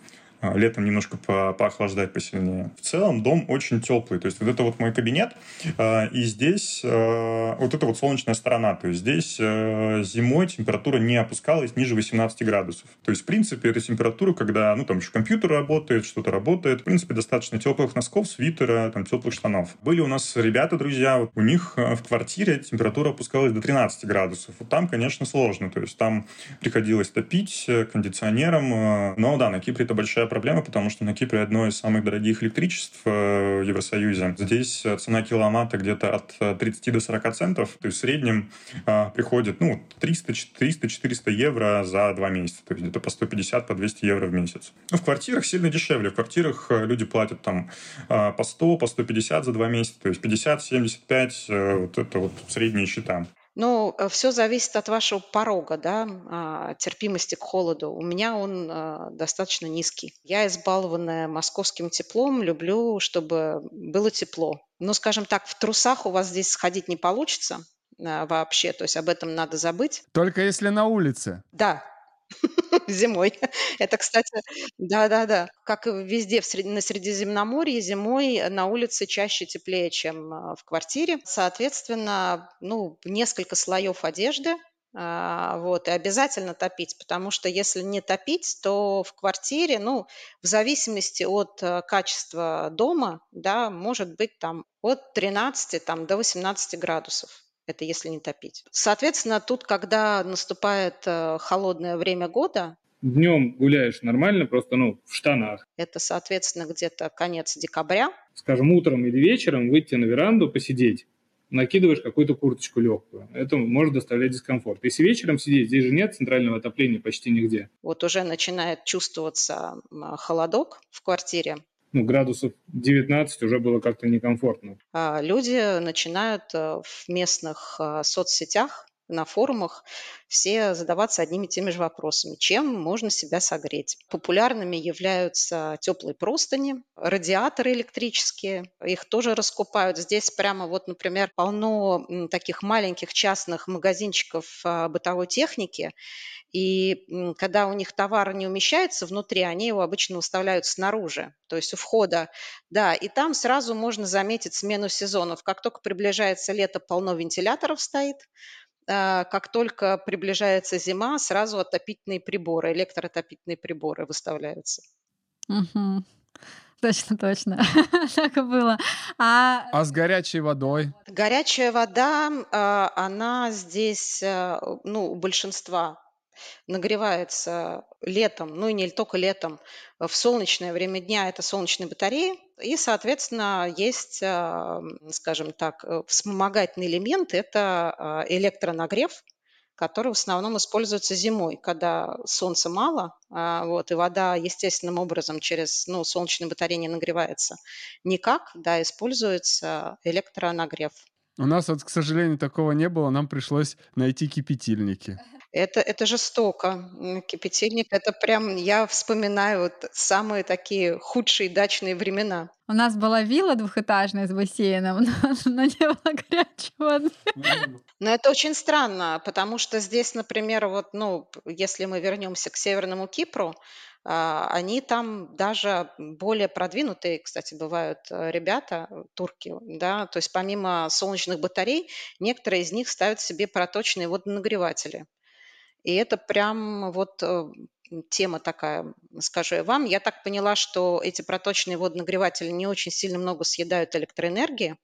летом немножко по поохлаждать посильнее. В целом дом очень теплый, то есть вот это вот мой кабинет, а, и здесь а, вот это вот солнечная сторона, то есть здесь зимой температура не опускалась ниже 18 градусов. То есть, в принципе, это температура, когда, ну, там еще компьютер работает, что-то работает, в принципе, достаточно теплых носков, свитера, там, теплых штанов. Были у нас ребята, друзья, вот у них в квартире температура опускалась до 13 градусов. Вот там, конечно, сложно, то есть там приходилось топить кондиционером, но да, на Кипре это большая проблема, потому что на Кипре одно из самых дорогих электричеств э, в Евросоюзе. Здесь цена киловатта где-то от 30 до 40 центов. То есть в среднем а, приходит ну, 300-400 евро за два месяца. То есть где-то по 150, по 200 евро в месяц. Ну, в квартирах сильно дешевле. В квартирах э, люди платят там а, по 100, по 150 за два месяца. То есть 50, 75, э, вот это вот средние счета. Ну, э, все зависит от вашего порога, да, а, терпимости к холоду. У меня он а, достаточно низкий. Я избалованная московским теплом, люблю, чтобы было тепло. Ну, скажем так, в трусах у вас здесь сходить не получится а, вообще, то есть об этом надо забыть. Только если на улице. Да, зимой. Это, кстати, да-да-да. Как и везде в сред... на Средиземноморье, зимой на улице чаще теплее, чем а, в квартире. Соответственно, ну, несколько слоев одежды, а, вот, и обязательно топить, потому что если не топить, то в квартире, ну, в зависимости от э, качества дома, да, может быть там от 13 там, до 18 градусов. Это если не топить. Соответственно, тут, когда наступает э, холодное время года, Днем гуляешь нормально, просто ну, в штанах. Это, соответственно, где-то конец декабря. Скажем, утром или вечером выйти на веранду, посидеть, накидываешь какую-то курточку легкую. Это может доставлять дискомфорт. Если вечером сидеть, здесь же нет центрального отопления почти нигде. Вот уже начинает чувствоваться холодок в квартире ну, градусов 19 уже было как-то некомфортно. А, люди начинают э, в местных э, соцсетях на форумах все задаваться одними и теми же вопросами. Чем можно себя согреть? Популярными являются теплые простыни, радиаторы электрические. Их тоже раскупают. Здесь прямо вот, например, полно таких маленьких частных магазинчиков а, бытовой техники. И когда у них товар не умещается внутри, они его обычно выставляют снаружи, то есть у входа. Да, и там сразу можно заметить смену сезонов. Как только приближается лето, полно вентиляторов стоит. А, как только приближается зима, сразу отопительные приборы, электроотопительные приборы выставляются. Угу. Точно, точно. так и было. А... а с горячей водой? Горячая вода, а, она здесь, а, ну, у большинства нагревается летом, ну и не только летом, в солнечное время дня это солнечные батареи, и, соответственно, есть, а, скажем так, э, вспомогательный элемент – это а, электронагрев, который в основном используется зимой, когда солнца мало, а, вот, и вода естественным образом через ну, солнечные батареи не нагревается. Никак, да, используется электронагрев. У нас, вот, к сожалению, такого не было, нам пришлось найти кипятильники. Это, это жестоко. Кипятильник, это прям, я вспоминаю вот самые такие худшие дачные времена. У нас была вилла двухэтажная с бассейном, но, но не было горячей воды. Но это очень странно, потому что здесь, например, вот, ну, если мы вернемся к Северному Кипру, а, они там даже более продвинутые, кстати, бывают э, ребята, э, турки, да, то есть помимо солнечных батарей, некоторые из них ставят себе проточные водонагреватели. И это прям вот э, тема такая, скажу я вам. Я так поняла, что эти проточные водонагреватели не очень сильно много съедают электроэнергии,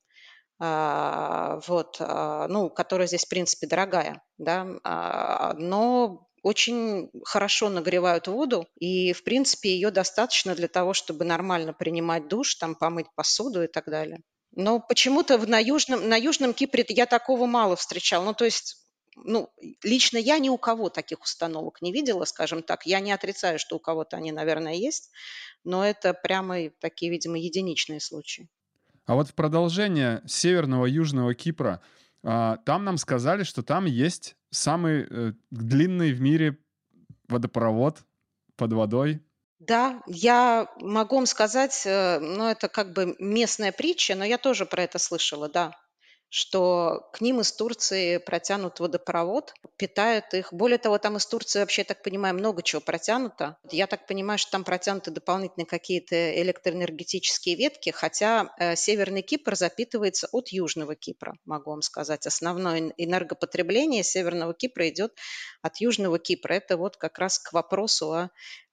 а, вот, а, ну, которая здесь, в принципе, дорогая, да, а, но очень хорошо нагревают воду, и, в принципе, ее достаточно для того, чтобы нормально принимать душ, там, помыть посуду и так далее. Но почему-то на Южном, на Южном Кипре я такого мало встречал. Ну, то есть ну, лично я ни у кого таких установок не видела, скажем так. Я не отрицаю, что у кого-то они, наверное, есть, но это прямо такие, видимо, единичные случаи. А вот в продолжение северного южного Кипра, а, там нам сказали, что там есть самый э, длинный в мире водопровод под водой. Да, я могу вам сказать, э, ну, это как бы местная притча, но я тоже про это слышала, да что к ним из Турции протянут водопровод, питают их. Более того, там из Турции вообще, я так понимаю, много чего протянуто. Я так понимаю, что там протянуты дополнительные какие-то электроэнергетические ветки, хотя э, Северный Кипр запитывается от Южного Кипра, могу вам сказать. Основное энергопотребление Северного Кипра идет от Южного Кипра. Это вот как раз к вопросу о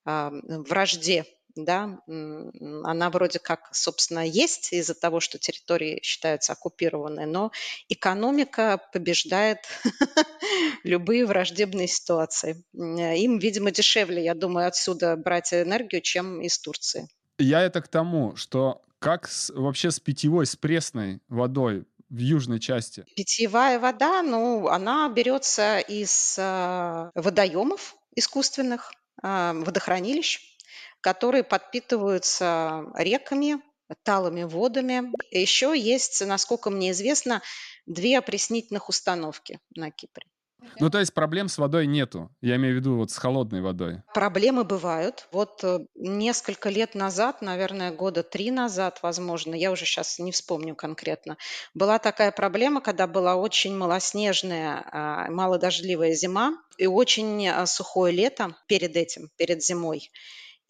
э, вражде да, она вроде как, собственно, есть из-за того, что территории считаются оккупированной, но экономика побеждает любые враждебные ситуации. Им, видимо, дешевле, я думаю, отсюда брать энергию, чем из Турции. Я это к тому, что как с, вообще с питьевой, с пресной водой в южной части? Питьевая вода, ну, она берется из э, водоемов искусственных, э, водохранилищ, которые подпитываются реками, талыми водами. Еще есть, насколько мне известно, две опреснительных установки на Кипре. Ну, то есть проблем с водой нету. Я имею в виду вот с холодной водой. Проблемы бывают. Вот э, несколько лет назад, наверное, года три назад, возможно, я уже сейчас не вспомню конкретно, была такая проблема, когда была очень малоснежная, а, малодождливая зима и очень а, сухое лето перед этим, перед зимой.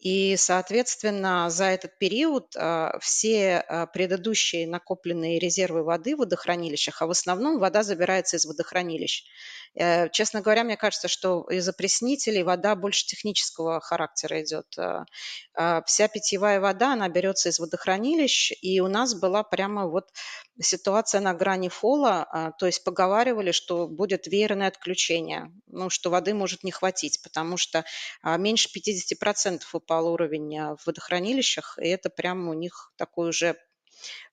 И, соответственно, за этот период а, все а, предыдущие накопленные резервы воды в водохранилищах, а в основном вода забирается из водохранилищ. Э, честно говоря, мне кажется, что из опреснителей вода больше технического характера идет. А, вся питьевая вода, она берется из водохранилищ, и у нас была прямо вот ситуация на грани фола, то есть поговаривали, что будет веерное отключение, ну, что воды может не хватить, потому что меньше 50% упал уровень в водохранилищах, и это прямо у них такой уже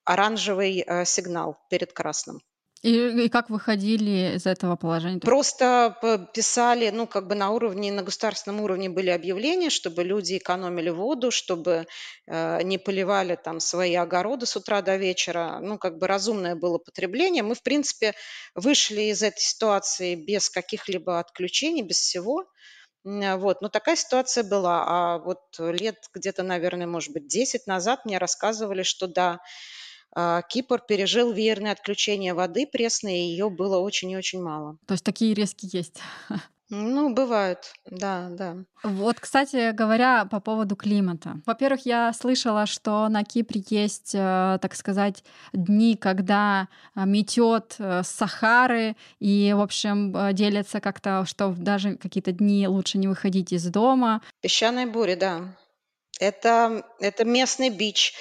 оранжевый э, сигнал перед красным. И, и как выходили из этого положения? Просто писали, ну, как бы на уровне, на государственном уровне были объявления, чтобы люди экономили воду, чтобы э, не поливали там свои огороды с утра до вечера. Ну, как бы разумное было потребление. Мы, в принципе, вышли из этой ситуации без каких-либо отключений, без всего. Вот, но такая ситуация была. А вот лет где-то, наверное, может быть, 10 назад мне рассказывали, что да, Кипр пережил веерное отключение воды пресной, и ее было очень и очень мало. То есть такие резки есть. Ну, бывают, да, да. Вот, кстати говоря, по поводу климата. Во-первых, я слышала, что на Кипре есть, э, так сказать, дни, когда э, метет э, с Сахары, и, в общем, делятся как-то, что даже какие-то дни лучше не выходить из дома. Песчаные бури, да. Это, это местный бич.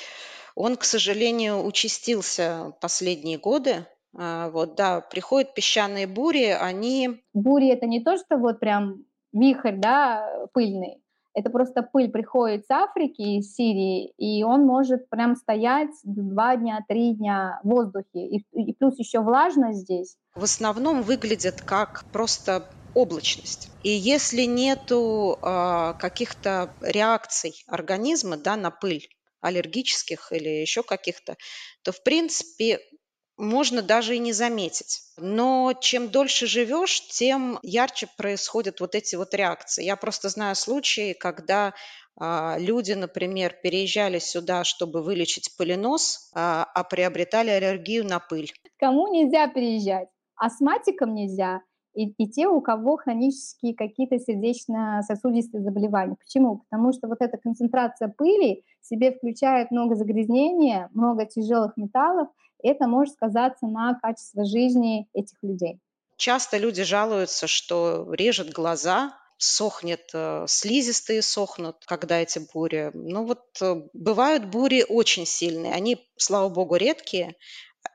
Он, к сожалению, участился последние годы. А, вот, да, приходят песчаные бури, они... Бури это не то, что вот прям вихрь, да, пыльный. Это просто пыль приходит с Африки, из Сирии, и он может прям стоять два дня, три дня в воздухе. И, и плюс еще влажность здесь. В основном выглядит как просто облачность. И если нету э, каких-то реакций организма да, на пыль, аллергических или еще каких-то, то, в принципе, можно даже и не заметить. Но чем дольше живешь, тем ярче происходят вот эти вот реакции. Я просто знаю случаи, когда а, люди, например, переезжали сюда, чтобы вылечить пыленос, а, а приобретали аллергию на пыль. Кому нельзя переезжать? Астматикам нельзя, и, и те, у кого хронические какие-то сердечно-сосудистые заболевания. Почему? Потому что вот эта концентрация пыли себе включает много загрязнения, много тяжелых металлов, это может сказаться на качестве жизни этих людей. Часто люди жалуются, что режет глаза, сохнет, э, слизистые сохнут, когда эти бури. Ну вот э, бывают бури очень сильные, они, слава богу, редкие,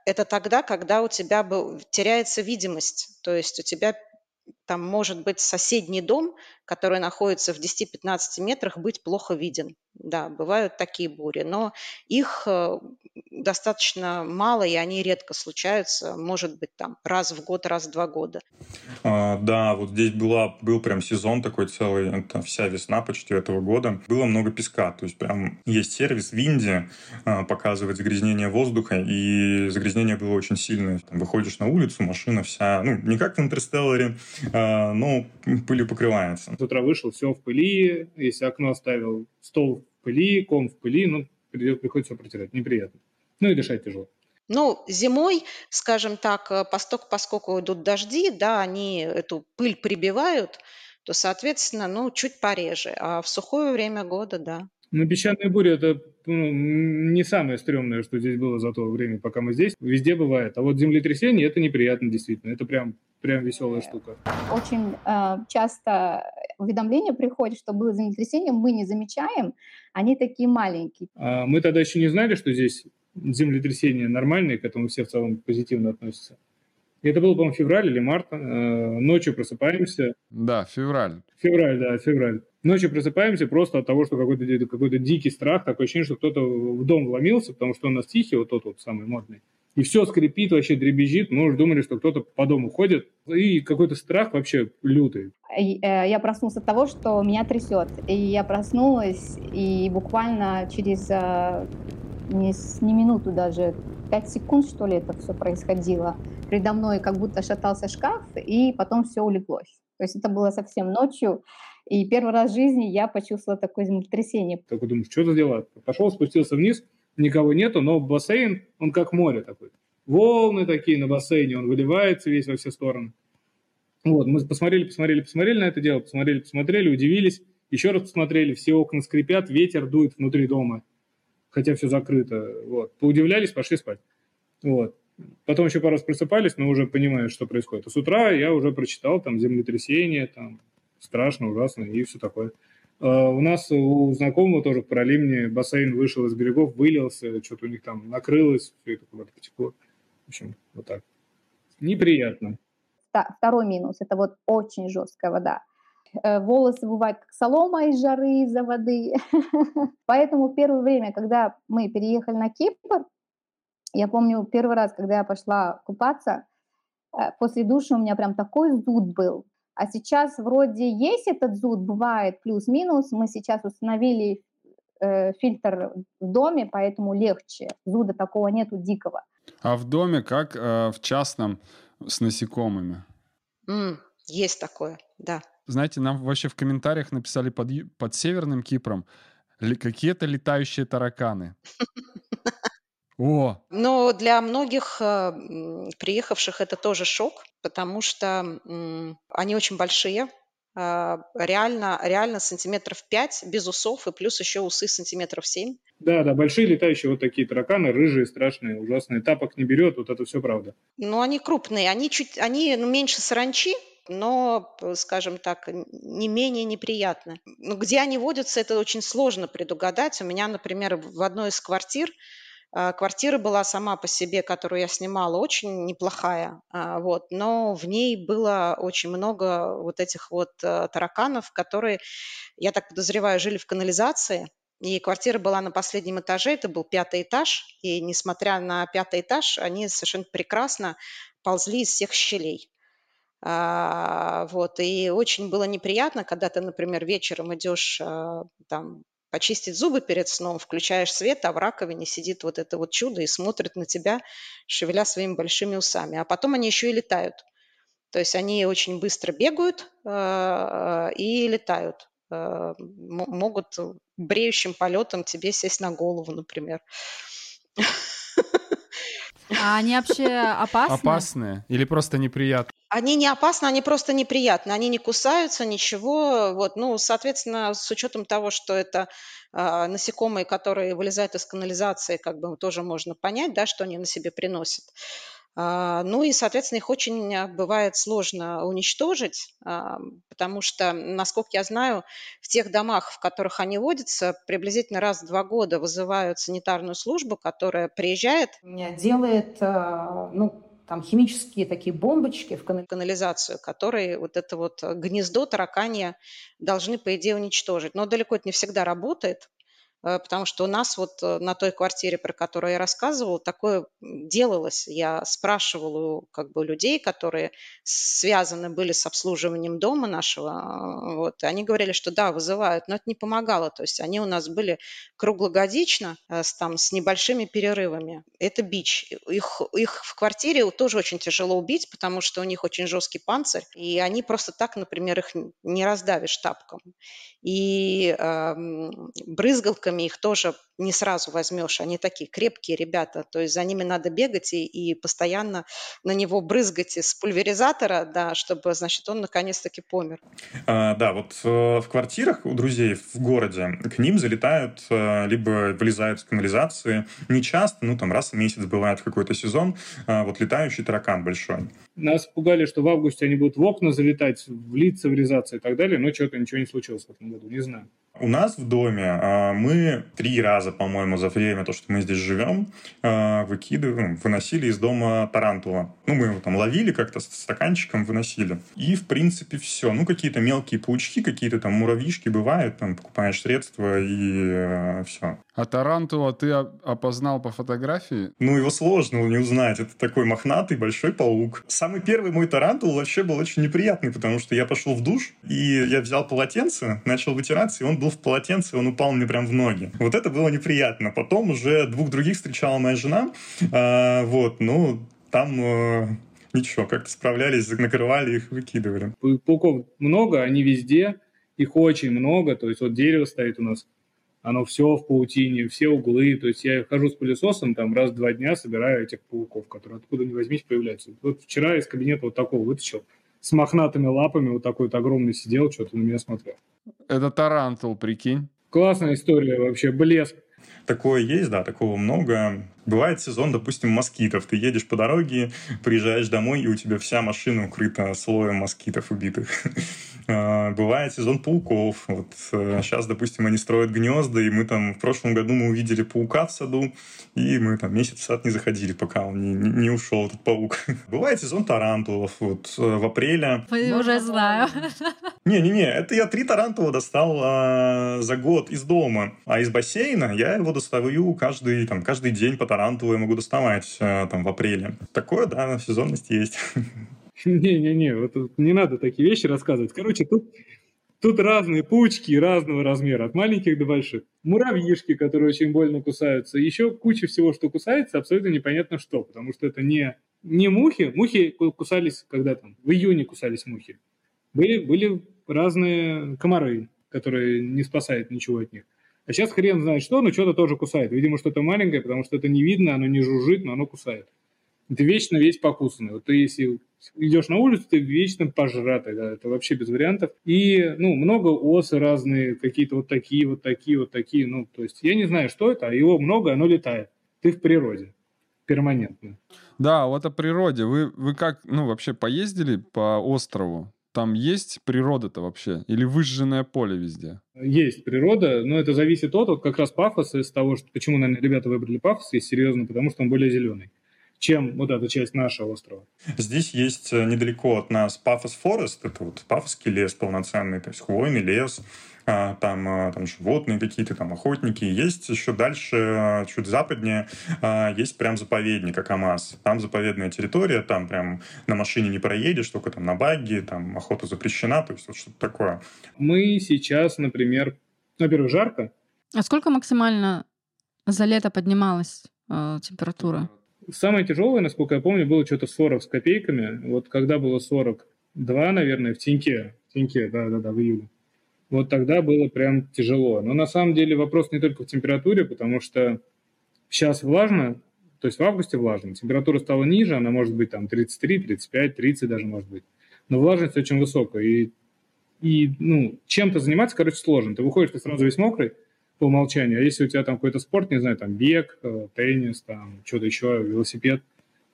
это тогда, когда у тебя теряется видимость, то есть у тебя там может быть соседний дом, который находится в 10-15 метрах, быть плохо виден. Да, бывают такие бури, но их э, достаточно мало, и они редко случаются, может быть, там раз в год, раз в два года. А, да, вот здесь была, был прям сезон такой целый, это вся весна почти этого года. Было много песка, то есть прям есть сервис в Индии, а, показывает загрязнение воздуха, и загрязнение было очень сильное. Там выходишь на улицу, машина вся, ну, не как в Интерстелларе, а, но пылью покрывается. С утра вышел, все в пыли, если окно оставил, стол в пыли, ком в пыли, ну, приходится все протирать, неприятно. Ну и дышать тяжело. Ну, зимой, скажем так, э, посток, поскольку идут дожди, да, они эту пыль прибивают, то, соответственно, ну, чуть пореже. А в сухое время года, да. Ну, песчаные бури – это ну, не самое стрёмное, что здесь было за то время, пока мы здесь. Везде бывает. А вот землетрясение – это неприятно, действительно. Это прям, прям веселая штука. Очень э, часто уведомление приходит, что было землетрясение, мы не замечаем, они такие маленькие. А мы тогда еще не знали, что здесь землетрясение нормальное, к этому все в целом позитивно относятся. Это был, по-моему, февраль или март. Э, ночью просыпаемся. Да, февраль. Февраль, да, февраль. Ночью просыпаемся просто от того, что какой-то какой дикий страх, такое ощущение, что кто-то в дом вломился, потому что у нас тихий, вот тот вот самый модный. И все скрипит, вообще дребезжит. Мы уже думали, что кто-то по дому ходит. И какой-то страх вообще лютый. Э, я проснулся от того, что меня трясет. И я проснулась, и буквально через э, не, не минуту даже, пять секунд, что ли, это все происходило. Передо мной как будто шатался шкаф, и потом все улеглось. То есть это было совсем ночью. И первый раз в жизни я почувствовала такое землетрясение. Такой думаешь, что за дела? Пошел, спустился вниз, никого нету, но бассейн, он как море такой. Волны такие на бассейне, он выливается весь во все стороны. Вот, мы посмотрели, посмотрели, посмотрели на это дело, посмотрели, посмотрели, удивились, еще раз посмотрели, все окна скрипят, ветер дует внутри дома хотя все закрыто. Вот. Поудивлялись, пошли спать. Вот. Потом еще пару раз просыпались, но уже понимая, что происходит. А с утра я уже прочитал там землетрясение, там страшно, ужасно и все такое. Uh, у нас у знакомого тоже в Паралимне бассейн вышел из берегов, вылился, что-то у них там накрылось, все это куда-то потекло. В общем, вот так. Неприятно. Второй минус – это вот очень жесткая вода. Э, волосы бывают как солома из жары, из-за воды. Поэтому первое время, когда мы переехали на Кипр, я помню первый раз, когда я пошла купаться, э, после душа у меня прям такой зуд был. А сейчас вроде есть этот зуд, бывает плюс-минус. Мы сейчас установили э, фильтр в доме, поэтому легче. Зуда такого нету дикого. А в доме как э, в частном с насекомыми? Mm, есть такое, да. Знаете, нам вообще в комментариях написали под, под Северным Кипром какие-то летающие тараканы. О! Но для многих э, приехавших это тоже шок, потому что они очень большие, а, реально, реально сантиметров 5 без усов и плюс еще усы сантиметров 7. Да, да, большие летающие вот такие тараканы, рыжие, страшные, ужасные. Тапок не берет, вот это все правда. Но они крупные, они чуть, они ну, меньше саранчи, но, скажем так, не менее неприятно. Но где они водятся, это очень сложно предугадать. У меня, например, в одной из квартир Квартира была сама по себе, которую я снимала, очень неплохая, а, вот, но в ней было очень много вот этих вот а, тараканов, которые, я так подозреваю, жили в канализации, и квартира была на последнем этаже, это был пятый этаж, и несмотря на пятый этаж, они совершенно прекрасно ползли из всех щелей. А, вот, и очень было неприятно, когда ты, например, вечером идешь а, там почистить зубы перед сном, включаешь свет, а в раковине сидит вот это вот чудо и смотрит на тебя, шевеля своими большими усами. А потом они еще и летают. То есть они очень быстро бегают э, и летают. Э, могут бреющим полетом тебе сесть на голову, например. А они вообще опасны? Опасные или просто неприятные? Они не опасны, они просто неприятны. Они не кусаются, ничего. Вот, ну, соответственно, с учетом того, что это э, насекомые, которые вылезают из канализации, как бы тоже можно понять, да, что они на себе приносят. А, ну и, соответственно, их очень а, бывает сложно уничтожить, потому что, насколько я знаю, в тех домах, в которых они водятся, приблизительно раз в два года вызывают санитарную службу, которая приезжает. Делает, ну, там химические такие бомбочки в канализацию, которые вот это вот гнездо тараканья должны, по идее, уничтожить. Но далеко это не всегда работает. Э, потому что у нас вот э, на той квартире, про которую я рассказывала, такое делалось. Я спрашивала как бы, людей, которые связаны были с обслуживанием дома нашего, э, вот, и они говорили, что да, вызывают, но это не помогало. То есть они у нас были круглогодично, с, там, с небольшими перерывами. Это бич. Их, их в квартире тоже очень тяжело убить, потому что у них очень жесткий панцирь, и они просто так, например, их не раздавишь тапком. И э, брызгалками лапами их тоже не сразу возьмешь. Они такие крепкие ребята, то есть за ними надо бегать и, и постоянно на него брызгать из пульверизатора, да, чтобы, значит, он наконец-таки помер. А, да, вот э, в квартирах у друзей в городе к ним залетают, э, либо вылезают из канализации. Не часто, ну там раз в месяц бывает какой-то сезон, э, вот летающий таракан большой. Нас пугали, что в августе они будут в окна залетать, в лица врезаться и так далее, но что-то ничего не случилось в этом году, не знаю. У нас в доме а, мы три раза, по-моему, за время, то, что мы здесь живем, а, выкидываем, выносили из дома тарантула. Ну, мы его там ловили как-то стаканчиком, выносили. И, в принципе, все. Ну, какие-то мелкие паучки, какие-то там муравьишки бывают, там покупаешь средства и э, все. А тарантула ты опознал по фотографии? Ну, его сложно не узнать. Это такой мохнатый большой паук. Самый первый мой тарантул вообще был очень неприятный, потому что я пошел в душ, и я взял полотенце, начал вытираться, и он был в полотенце, и он упал мне прям в ноги. Вот это было неприятно. Потом уже двух других встречала моя жена. А, вот, ну, там э, ничего, как-то справлялись, накрывали их, выкидывали. Пауков много, они везде, их очень много. То есть вот дерево стоит у нас оно все в паутине, все углы. То есть я хожу с пылесосом, там раз в два дня собираю этих пауков, которые откуда ни возьмись появляются. Вот вчера из кабинета вот такого вытащил, с мохнатыми лапами, вот такой вот огромный сидел, что-то на меня смотрел. Это тарантул, прикинь. Классная история вообще, блеск. Такое есть, да, такого много. Бывает сезон, допустим, москитов. Ты едешь по дороге, приезжаешь домой, и у тебя вся машина укрыта слоем москитов убитых. А, бывает сезон пауков. Вот сейчас, э, допустим, они строят гнезда, и мы там в прошлом году мы увидели паука в саду, и мы там месяц в сад не заходили, пока он не, не ушел, этот паук. Бывает сезон тарантулов. Вот э, в апреле... Уже знаю. Не-не-не, это я три тарантула достал а, за год из дома. А из бассейна я его достаю каждый, там, каждый день по тарантулу я могу доставать а, там в апреле. Такое, да, сезонность есть. Не-не-не, вот не надо такие вещи рассказывать. Короче, тут, тут разные паучки разного размера, от маленьких до больших. Муравьишки, которые очень больно кусаются. Еще куча всего, что кусается, абсолютно непонятно что, потому что это не, не мухи. Мухи кусались когда там? В июне кусались мухи. Были, были разные комары, которые не спасают ничего от них. А сейчас хрен знает что, но что-то тоже кусает. Видимо, что-то маленькое, потому что это не видно, оно не жужжит, но оно кусает. Ты вечно весь покусанный. Вот ты если идешь на улицу, ты вечно пожратый, да, это вообще без вариантов. И, ну, много осы разные, какие-то вот такие, вот такие, вот такие, ну, то есть я не знаю, что это, а его много, оно летает. Ты в природе перманентно. Да, вот о природе. Вы, вы как, ну, вообще поездили по острову? Там есть природа-то вообще? Или выжженное поле везде? Есть природа, но это зависит от, вот как раз пафоса, из того, что, почему, наверное, ребята выбрали пафос, есть серьезно, потому что он более зеленый чем вот эта часть нашего острова. Здесь есть э, недалеко от нас Пафос Форест, это вот пафосский лес полноценный, то есть хвойный лес, там, а, там животные какие-то, там охотники. Есть еще дальше, а, чуть западнее, есть прям заповедник Акамаз. Там заповедная территория, там прям на машине не проедешь, только там на багги, там охота запрещена, то есть вот что-то такое. Мы сейчас, например, во-первых, жарко. А сколько максимально за лето поднималась э, температура? Самое тяжелое, насколько я помню, было что-то 40 с копейками. Вот когда было 42, наверное, в Тиньке, в Тиньке, да-да-да, в июле. Вот тогда было прям тяжело. Но на самом деле вопрос не только в температуре, потому что сейчас влажно, то есть в августе влажно, температура стала ниже, она может быть там 33, 35, 30 даже может быть. Но влажность очень высокая. И, и ну, чем-то заниматься, короче, сложно. Ты выходишь, ты сразу весь мокрый, по умолчанию. А если у тебя там какой-то спорт, не знаю, там бег, э, теннис, там что-то еще, велосипед,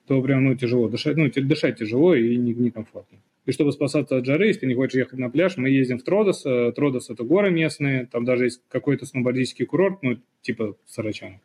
то прям ну, тяжело дышать, ну, дышать тяжело и некомфортно. И чтобы спасаться от жары, если ты не хочешь ехать на пляж, мы ездим в Тродос. Э, Тродос – это горы местные, там даже есть какой-то сноубордический курорт, ну, типа Сарачан.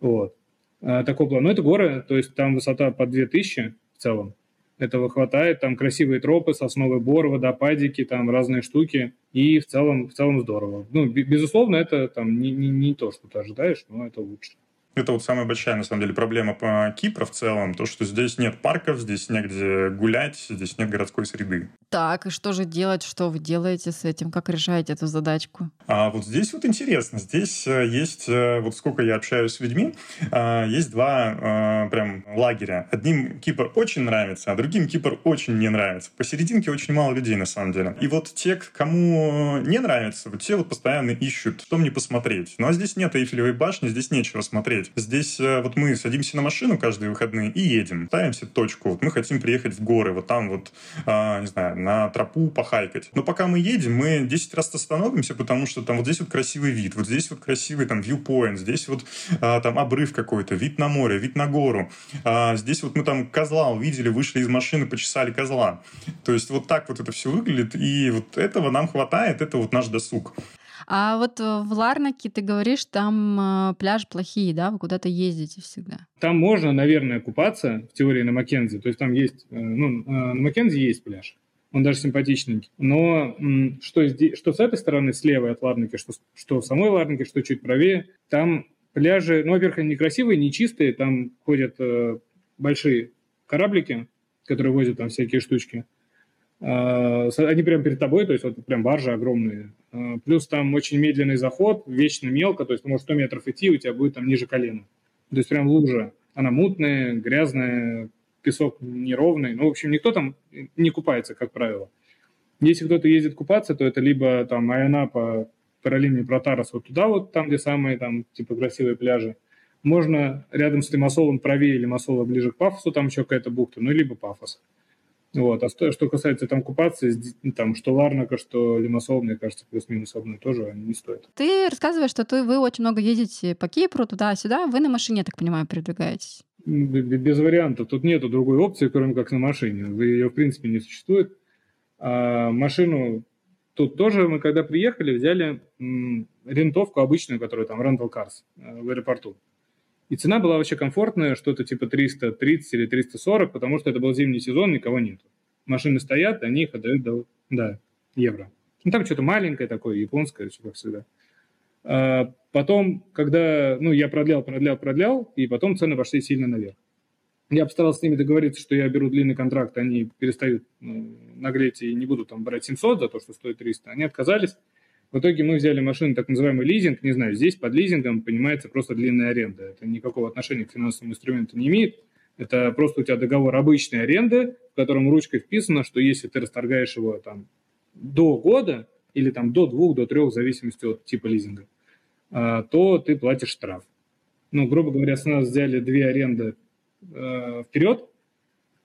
Вот. А, такой план. Но это горы, то есть там высота по 2000 в целом. Этого хватает, там красивые тропы, сосновый бор, водопадики, там разные штуки, и в целом, в целом здорово. Ну, безусловно, это там не, не, не то, что ты ожидаешь, но это лучше. Это вот самая большая, на самом деле, проблема по Кипру в целом, то, что здесь нет парков, здесь негде гулять, здесь нет городской среды. Так, и что же делать? Что вы делаете с этим? Как решаете эту задачку? А вот здесь вот интересно. Здесь э, есть, э, вот сколько я общаюсь с людьми, э, есть два прям лагеря. Одним Кипр очень нравится, а другим Кипр очень не нравится. Посерединке очень мало людей, на самом деле. И вот те, кому не нравится, вот те вот постоянно ищут, что мне посмотреть. Ну а здесь нет Эйфелевой башни, здесь нечего смотреть смотреть. Здесь э, вот мы садимся на машину каждые выходные и едем. Ставимся точку. Вот мы хотим приехать в горы, вот там вот, а, не знаю, на тропу похайкать. Но пока мы едем, мы 10 раз остановимся, потому что там вот здесь вот красивый вид, вот здесь вот красивый там viewpoint, здесь вот а, там обрыв какой-то, вид на море, вид на гору. А, здесь вот мы там козла увидели, вышли из машины, почесали козла. То есть вот так вот это все выглядит, и вот этого нам хватает, это вот наш досуг. А вот э, в Ларнаке ты говоришь, там э, пляж плохие, да? Вы куда-то ездите всегда. Там можно, наверное, купаться, в теории на Маккензи. То есть там есть, э, ну, на Маккензи есть пляж. Он даже симпатичненький. Но что, здесь, что с этой стороны, слева от Ларнаки, что, что самой Ларнаке, что чуть правее, там пляжи, ну, во-первых, они некрасивые, не чистые, там ходят э, большие кораблики, которые возят там всякие штучки. Э, они прямо перед тобой, то есть вот прям баржи огромные. Э, плюс там очень медленный заход, вечно мелко, то есть ты можешь 100 метров идти, у тебя будет там ниже колена. То есть прям лужа. Она мутная, грязная, песок неровный. Ну, в общем, никто там не купается, как правило. Если кто-то ездит купаться, то это либо там Айанапа, Паралимни, Протарас, вот туда вот, там, где самые там типа красивые пляжи. Можно рядом с Лимассолом правее Лимассола ближе к Пафосу, там еще какая-то бухта, ну, либо Пафос. Вот. А что, что касается там купации, там, что Ларнака, что Лимассол, мне кажется, плюс-минус одно и то же не стоит. Ты рассказываешь, что ты, вы очень много ездите по Кипру, туда-сюда. Вы на машине, я так понимаю, передвигаетесь? Без вариантов. Тут нету другой опции, кроме как на машине. Ее, в принципе, не существует. А машину тут тоже мы, когда приехали, взяли рентовку обычную, которая там rental cars э, в аэропорту. И цена была вообще комфортная, что-то типа 330 или 340, потому что это был зимний сезон, никого нет. Машины стоят, они их отдают до да, евро. Ну, там что-то маленькое такое, японское, все как всегда. А потом, когда, ну, я продлял, продлял, продлял, и потом цены пошли сильно наверх. Я постарался с ними договориться, что я беру длинный контракт, они перестают ну, наглеть и не будут там брать 700 за то, что стоит 300. Они отказались. В итоге мы взяли машину, так называемый лизинг, не знаю, здесь под лизингом понимается просто длинная аренда. Это никакого отношения к финансовому инструменту не имеет. Это просто у тебя договор обычной аренды, в котором ручкой вписано, что если ты расторгаешь его там до года или там до двух, до трех, в зависимости от типа лизинга, а, то ты платишь штраф. Ну, грубо говоря, с нас взяли две аренды э, вперед,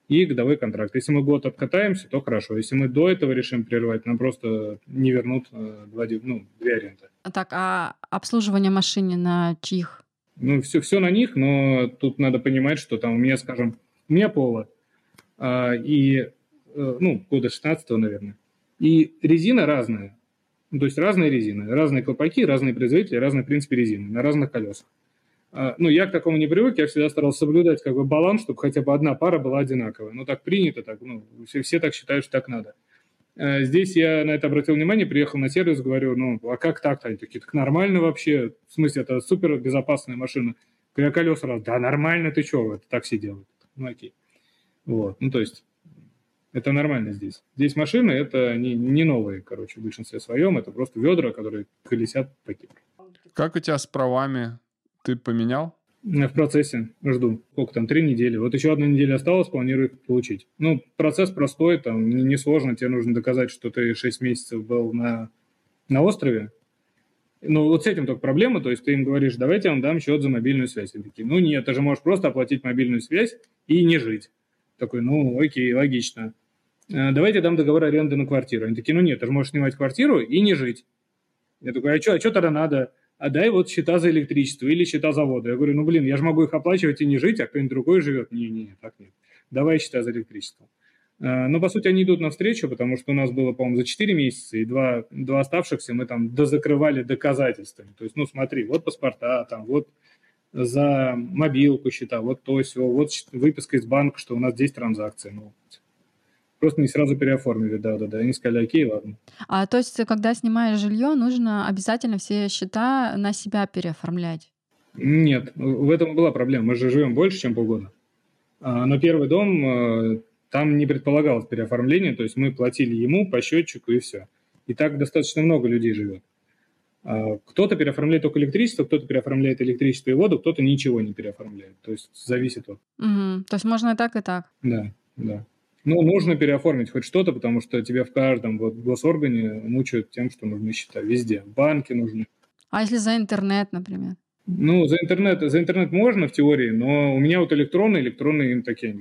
и годовой контракт. Если мы год откатаемся, то хорошо. Если мы до этого решим прервать, нам просто не вернут э, два, ну, две аренды. Так, а обслуживание машины на чьих? Ну, все, все на них, но тут надо понимать, что там у меня, скажем, у меня поло, а, и, э, ну, года 16 наверное, и резина разная. То есть разные резины, разные колпаки, разные производители, разные, в принципе, резины на разных колесах. А, ну, я к такому не привык, я всегда старался соблюдать как бы баланс, чтобы хотя бы одна пара была одинаковая. Ну, так принято, так, ну, все, все так считают, что так надо. А, здесь я на это обратил внимание, приехал на сервис, говорю, ну, а как так-то? Они такие, так нормально вообще, в смысле, это супер безопасная машина. Я колеса раз, да нормально, ты что, это такси делают. Ну, окей. Вот, ну, то есть, это нормально здесь. Здесь машины, это не, не новые, короче, в большинстве своем, это просто ведра, которые колесят по Кипру. Как у тебя с правами ты поменял? В процессе жду. Сколько там, три недели. Вот еще одна неделя осталась, планирую получить. Ну, процесс простой, там несложно. Не тебе нужно доказать, что ты 6 месяцев был на, на острове. Ну, вот с этим только проблема. То есть ты им говоришь, давайте я вам дам счет за мобильную связь. Они такие, ну нет, ты же можешь просто оплатить мобильную связь и не жить. Такой, ну окей, логично. «Э, давайте дам договор аренды на квартиру. Они такие, ну нет, ты же можешь снимать квартиру и не жить. Я такой, а что, а что тогда надо? А дай вот счета за электричество или счета за воду. Я говорю, ну, блин, я же могу их оплачивать и не жить, а кто-нибудь другой живет. Не-не, так нет. Давай счета за электричество. А, но, по сути, они идут навстречу, потому что у нас было, по-моему, за 4 месяца, и два, два оставшихся мы там дозакрывали доказательствами. То есть, ну, смотри, вот паспорта, там, вот за мобилку счета, вот то все, вот выписка из банка, что у нас здесь транзакции. Ну, Просто не сразу переоформили, да-да-да. Они сказали, окей, ладно. А то есть, когда снимаешь жилье, нужно обязательно все счета на себя переоформлять? Нет, в этом была проблема. Мы же живем больше, чем полгода. А, но первый дом, э, там не предполагалось переоформление, то есть мы платили ему по счетчику и все. И так достаточно много людей живет. А, кто-то переоформляет только электричество, кто-то переоформляет электричество и воду, кто-то ничего не переоформляет. То есть зависит от... Угу. То есть можно и так, и так. Да, да. Ну, нужно переоформить хоть что-то, потому что тебе в каждом вот госоргане мучают тем, что нужны счета. Везде. Банки нужны. А если за интернет, например? Ну, за интернет, за интернет можно в теории, но у меня вот электронные, электронные им такие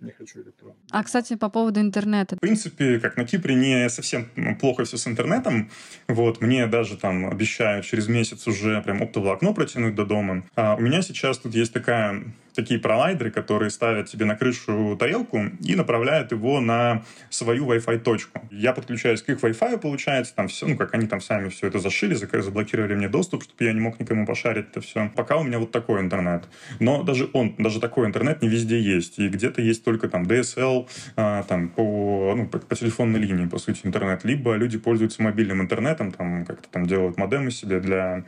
не хочу электронный. А, кстати, по поводу интернета. В принципе, как на Кипре не совсем плохо все с интернетом. Вот, мне даже там обещают через месяц уже прям оптоволокно протянуть до дома. А у меня сейчас тут есть такая такие провайдеры, которые ставят себе на крышу тарелку и направляют его на свою Wi-Fi точку. Я подключаюсь к их Wi-Fi, получается, там все, ну, как они там сами все это зашили, заблокировали мне доступ, чтобы я не мог никому пошарить это все. Пока у меня вот такой интернет. Но даже он, даже такой интернет не везде есть. И где-то есть только там DSL, а, там по, ну, по, по телефонной линии, по сути, интернет. Либо люди пользуются мобильным интернетом, там как-то там делают модемы себе для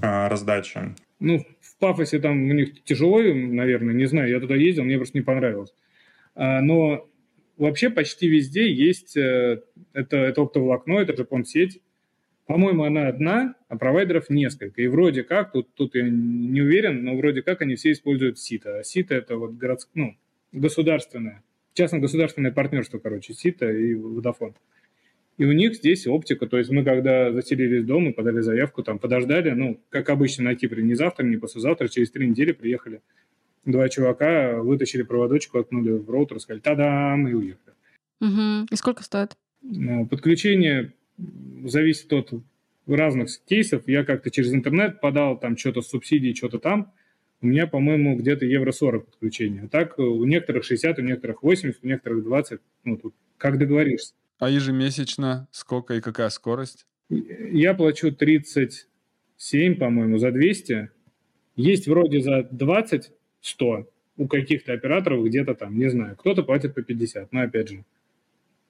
а, раздачи. Ну, Пафосе там у них тяжело, наверное, не знаю, я туда ездил, мне просто не понравилось. А, но вообще почти везде есть э, это, это оптоволокно, это Japan-сеть. По-моему, она одна, а провайдеров несколько. И вроде как, тут, тут я не уверен, но вроде как они все используют СИТа. А СИТа это вот городское, ну, государственное, частно-государственное партнерство, короче, СИТа и Водофон. И у них здесь оптика, то есть мы когда заселились в дом и подали заявку, там подождали, ну, как обычно на Кипре, не завтра, не послезавтра, через три недели приехали два чувака, вытащили проводочку, откнули в роутер, сказали «Та-дам!» и уехали. Угу. И сколько стоит? Э, подключение зависит от разных кейсов. Я как-то через интернет подал там что-то с субсидией, что-то там. У меня, по-моему, где-то евро 40 подключения. А так у некоторых 60, у некоторых 80, у некоторых 20. Ну, тут как договоришься. А ежемесячно сколько и какая скорость? Я плачу 37, по-моему, за 200. Есть вроде за 20 100 у каких-то операторов где-то там, не знаю. Кто-то платит по 50, но опять же.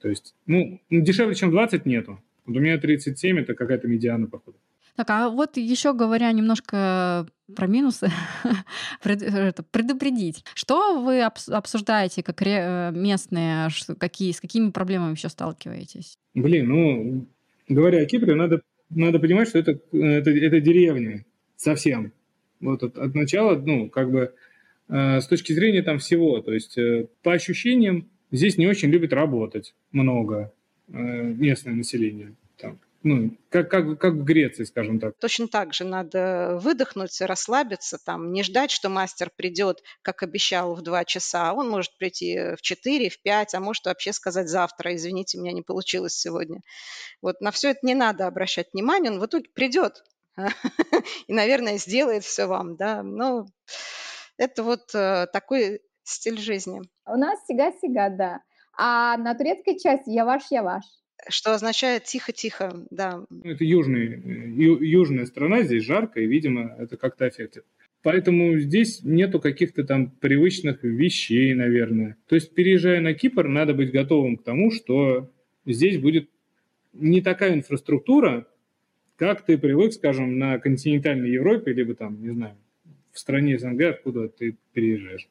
То есть, ну, дешевле, чем 20 нету. Вот у меня 37, это какая-то медиана, походу. Так, а вот еще говоря немножко про минусы, предупредить. Что вы обсуждаете как местные, какие, с какими проблемами еще сталкиваетесь? Блин, ну, говоря о Кипре, надо, надо понимать, что это, это, это деревня совсем. Вот от, от начала, ну, как бы э, с точки зрения там всего, то есть э, по ощущениям здесь не очень любят работать много э, местное население ну, как, как, как в Греции, скажем так. Точно так же надо выдохнуть, расслабиться, там, не ждать, что мастер придет, как обещал, в 2 часа. Он может прийти в 4, в 5, а может вообще сказать завтра, извините, у меня не получилось сегодня. Вот на все это не надо обращать внимание, он в итоге придет и, наверное, сделает все вам, да. Но это вот э, такой стиль жизни. У нас сега-сега, да. А на турецкой части яваш-яваш что означает тихо-тихо, да. Ну, это южный, ю, южная страна, здесь жарко, и, видимо, это как-то аффектит. Поэтому здесь нету каких-то там привычных вещей, наверное. То есть, переезжая на Кипр, надо быть готовым к тому, что здесь будет не такая инфраструктура, как ты привык, скажем, на континентальной Европе, либо там, не знаю, в стране СНГ, откуда ты переезжаешь.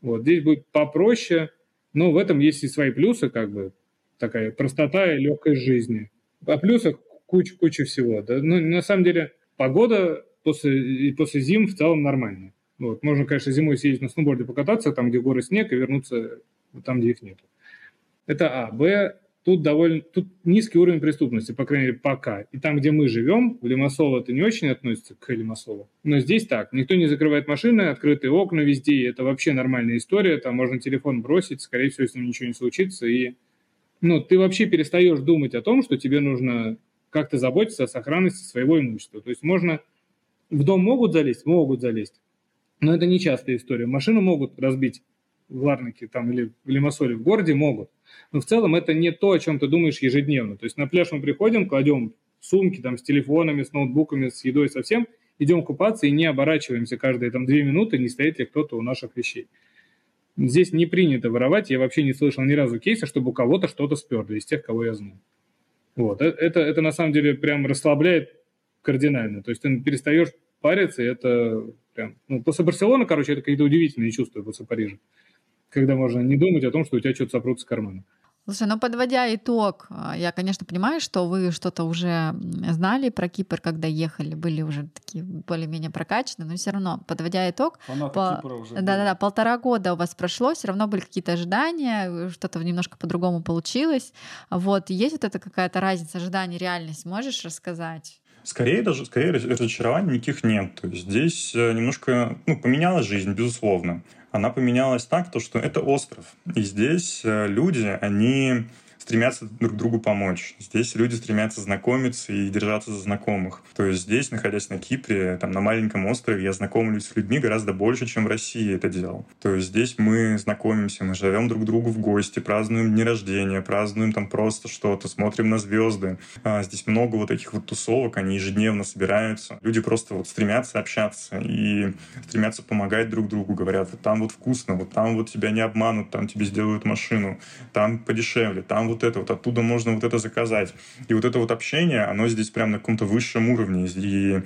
Вот, здесь будет попроще, но в этом есть и свои плюсы, как бы, такая простота и легкость жизни. А плюсах куча-куча всего. Да? Ну, на самом деле, погода после, после зим в целом нормальная. Вот. Можно, конечно, зимой съездить на сноуборде покататься, там, где горы снег, и вернуться там, где их нет. Это А. Б. Тут довольно тут низкий уровень преступности, по крайней мере, пока. И там, где мы живем, в Лимассово это не очень относится к Лимассову. Но здесь так. Никто не закрывает машины, открытые окна везде, это вообще нормальная история. Там можно телефон бросить, скорее всего, с ним ничего не случится, и ну, ты вообще перестаешь думать о том, что тебе нужно как-то заботиться о сохранности своего имущества. То есть можно... В дом могут залезть? Могут залезть. Но это не частая история. Машину могут разбить в Ларнаке там, или в Лимассоле в городе, могут. Но в целом это не то, о чем ты думаешь ежедневно. То есть на пляж мы приходим, кладем сумки там, с телефонами, с ноутбуками, с едой совсем, идем купаться и не оборачиваемся каждые там две минуты, не стоит ли кто-то у наших вещей. Здесь не принято воровать. Я вообще не слышал ни разу кейса, чтобы у кого-то что-то сперли из тех, кого я знаю. Вот. Э, это, это на самом деле прям расслабляет кардинально. То есть ты перестаешь парятся, и это прям... Ну, после Барселоны, короче, это какие-то удивительные чувства после Парижа. Когда можно не думать о том, что у тебя что-то сопрут с кармана. Слушай, ну подводя итог, а, я, конечно, понимаю, что вы что-то уже знали про Кипр, когда ехали, были уже такие более-менее прокачаны, но все равно, подводя итог, по... да-да-да, полтора года у вас прошло, все равно были какие-то ожидания, что-то немножко по-другому получилось. Вот, есть вот эта какая-то разница ожиданий, реальность, можешь рассказать? Скорее даже, скорее разочарований никаких нет. То есть здесь э, немножко ну, поменялась жизнь, безусловно она поменялась так, то, что это остров. И здесь э, люди, они стремятся друг другу помочь. Здесь люди стремятся знакомиться и держаться за знакомых. То есть здесь, находясь на Кипре, там на маленьком острове, я знакомлюсь с людьми гораздо больше, чем в России это делал. То есть здесь мы знакомимся, мы живем друг другу в гости, празднуем дни рождения, празднуем там просто что-то, смотрим на звезды. А здесь много вот таких вот тусовок, они ежедневно собираются. Люди просто вот стремятся общаться и стремятся помогать друг другу, говорят, вот там вот вкусно, вот там вот тебя не обманут, там тебе сделают машину, там подешевле, там вот вот это, вот оттуда можно вот это заказать. И вот это вот общение, оно здесь прям на каком-то высшем уровне. И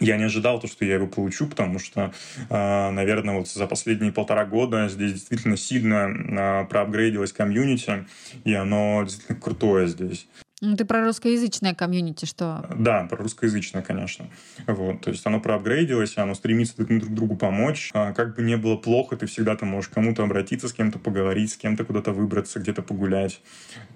я не ожидал то, что я его получу, потому что, а, наверное, вот за последние полтора года здесь действительно сильно а, проапгрейдилось комьюнити, и оно действительно крутое здесь. Ну, ты про русскоязычное комьюнити что? Да, про русскоязычное, конечно. Вот, то есть оно проапгрейдилось, оно стремится друг, друг другу помочь. А как бы не было плохо, ты всегда там можешь кому-то обратиться, с кем-то поговорить, с кем-то куда-то выбраться, где-то погулять.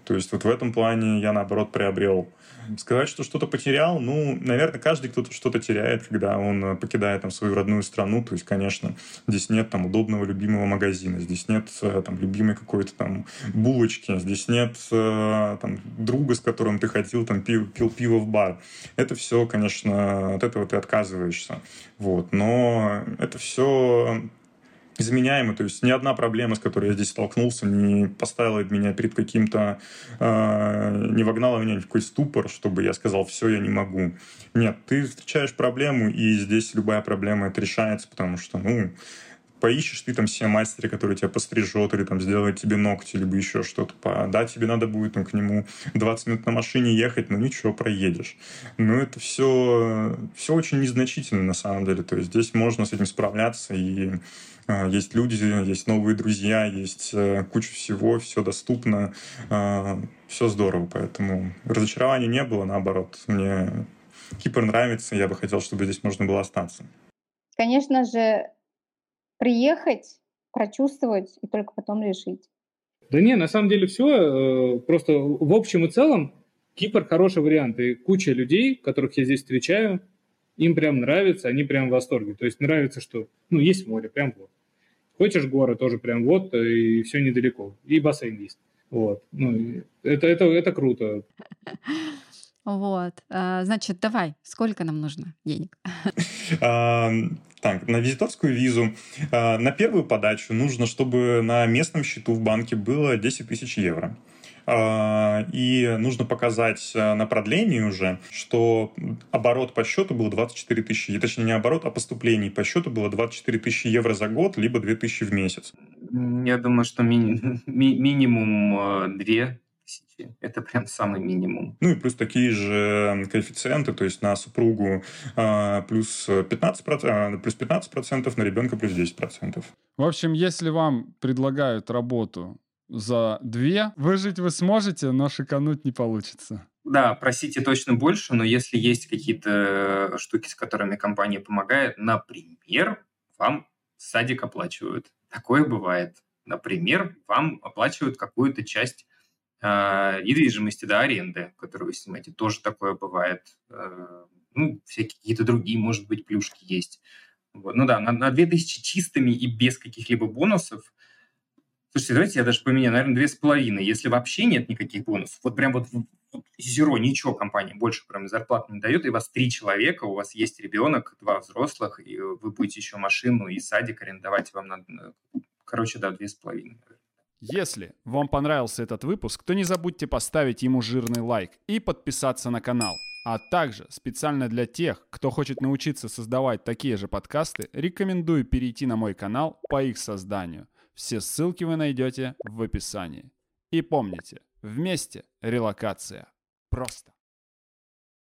То есть вот в этом плане я, наоборот, приобрел Сказать, что что-то потерял, ну, наверное, каждый кто-то что-то теряет, когда он э, покидает там свою родную страну. То есть, конечно, здесь нет там удобного любимого магазина, здесь нет э, там любимой какой-то там булочки, здесь нет э, там друга, с которым ты ходил, там пил, пил пиво в бар. Это все, конечно, от этого ты отказываешься. Вот. Но это все заменяемы. То есть ни одна проблема, с которой я здесь столкнулся, не поставила меня перед каким-то... Э, не вогнала меня в какой-то ступор, чтобы я сказал, все, я не могу. Нет, ты встречаешь проблему, и здесь любая проблема это решается, потому что, ну, поищешь ты там себе мастера, который тебя пострижет или там сделает тебе ногти, либо еще что-то. Да, тебе надо будет там, к нему 20 минут на машине ехать, но ничего, проедешь. Но это все, все очень незначительно на самом деле. То есть здесь можно с этим справляться и есть люди, есть новые друзья, есть э, куча всего, все доступно, а, все здорово, поэтому разочарования не было, наоборот, мне Кипр нравится, я бы хотел, чтобы здесь можно было остаться. Конечно же, приехать, прочувствовать и только потом решить. Да не, на самом деле все, э, просто в общем и целом Кипр хороший вариант, и куча людей, которых я здесь встречаю, им прям нравится, они прям в восторге. То есть нравится, что, ну, есть море, прям вот. Хочешь горы, тоже прям вот, и все недалеко. И бассейн есть. Вот. Ну, это, это, это круто. Вот. А, значит, давай, сколько нам нужно денег? Так, на визиторскую визу а, на первую подачу нужно, чтобы на местном счету в банке было 10 тысяч евро. А, и нужно показать э, на продлении уже, что оборот по счету был 24 тысячи, точнее не оборот, а поступлений по счету было 24 тысячи евро за год, либо 2 тысячи в месяц. Я думаю, что ми- ми- минимум 2 э, тысячи. Это прям самый минимум. Ну и плюс такие же коэффициенты, то есть на супругу а, плюс 15%, а, плюс 15%, на ребенка плюс 10%. В общем, если вам предлагают работу за две. Выжить вы сможете, но шикануть не получится. Да, просите точно больше, но если есть какие-то штуки, с которыми компания помогает, например, вам садик оплачивают. Такое бывает. Например, вам оплачивают какую-то часть э, недвижимости, да, аренды, которую вы снимаете. Тоже такое бывает. Э, ну, всякие какие-то другие, может быть, плюшки есть. Вот. Ну да, на, на 2000 чистыми и без каких-либо бонусов Слушайте, давайте я даже поменяю, наверное, две с половиной, если вообще нет никаких бонусов. Вот прям вот, вот ничего компания больше кроме зарплаты не дает, и у вас три человека, у вас есть ребенок, два взрослых, и вы будете еще машину и садик арендовать, вам надо... Короче, да, две с половиной. Если вам понравился этот выпуск, то не забудьте поставить ему жирный лайк и подписаться на канал. А также специально для тех, кто хочет научиться создавать такие же подкасты, рекомендую перейти на мой канал по их созданию – все ссылки вы найдете в описании. И помните, вместе релокация. Просто.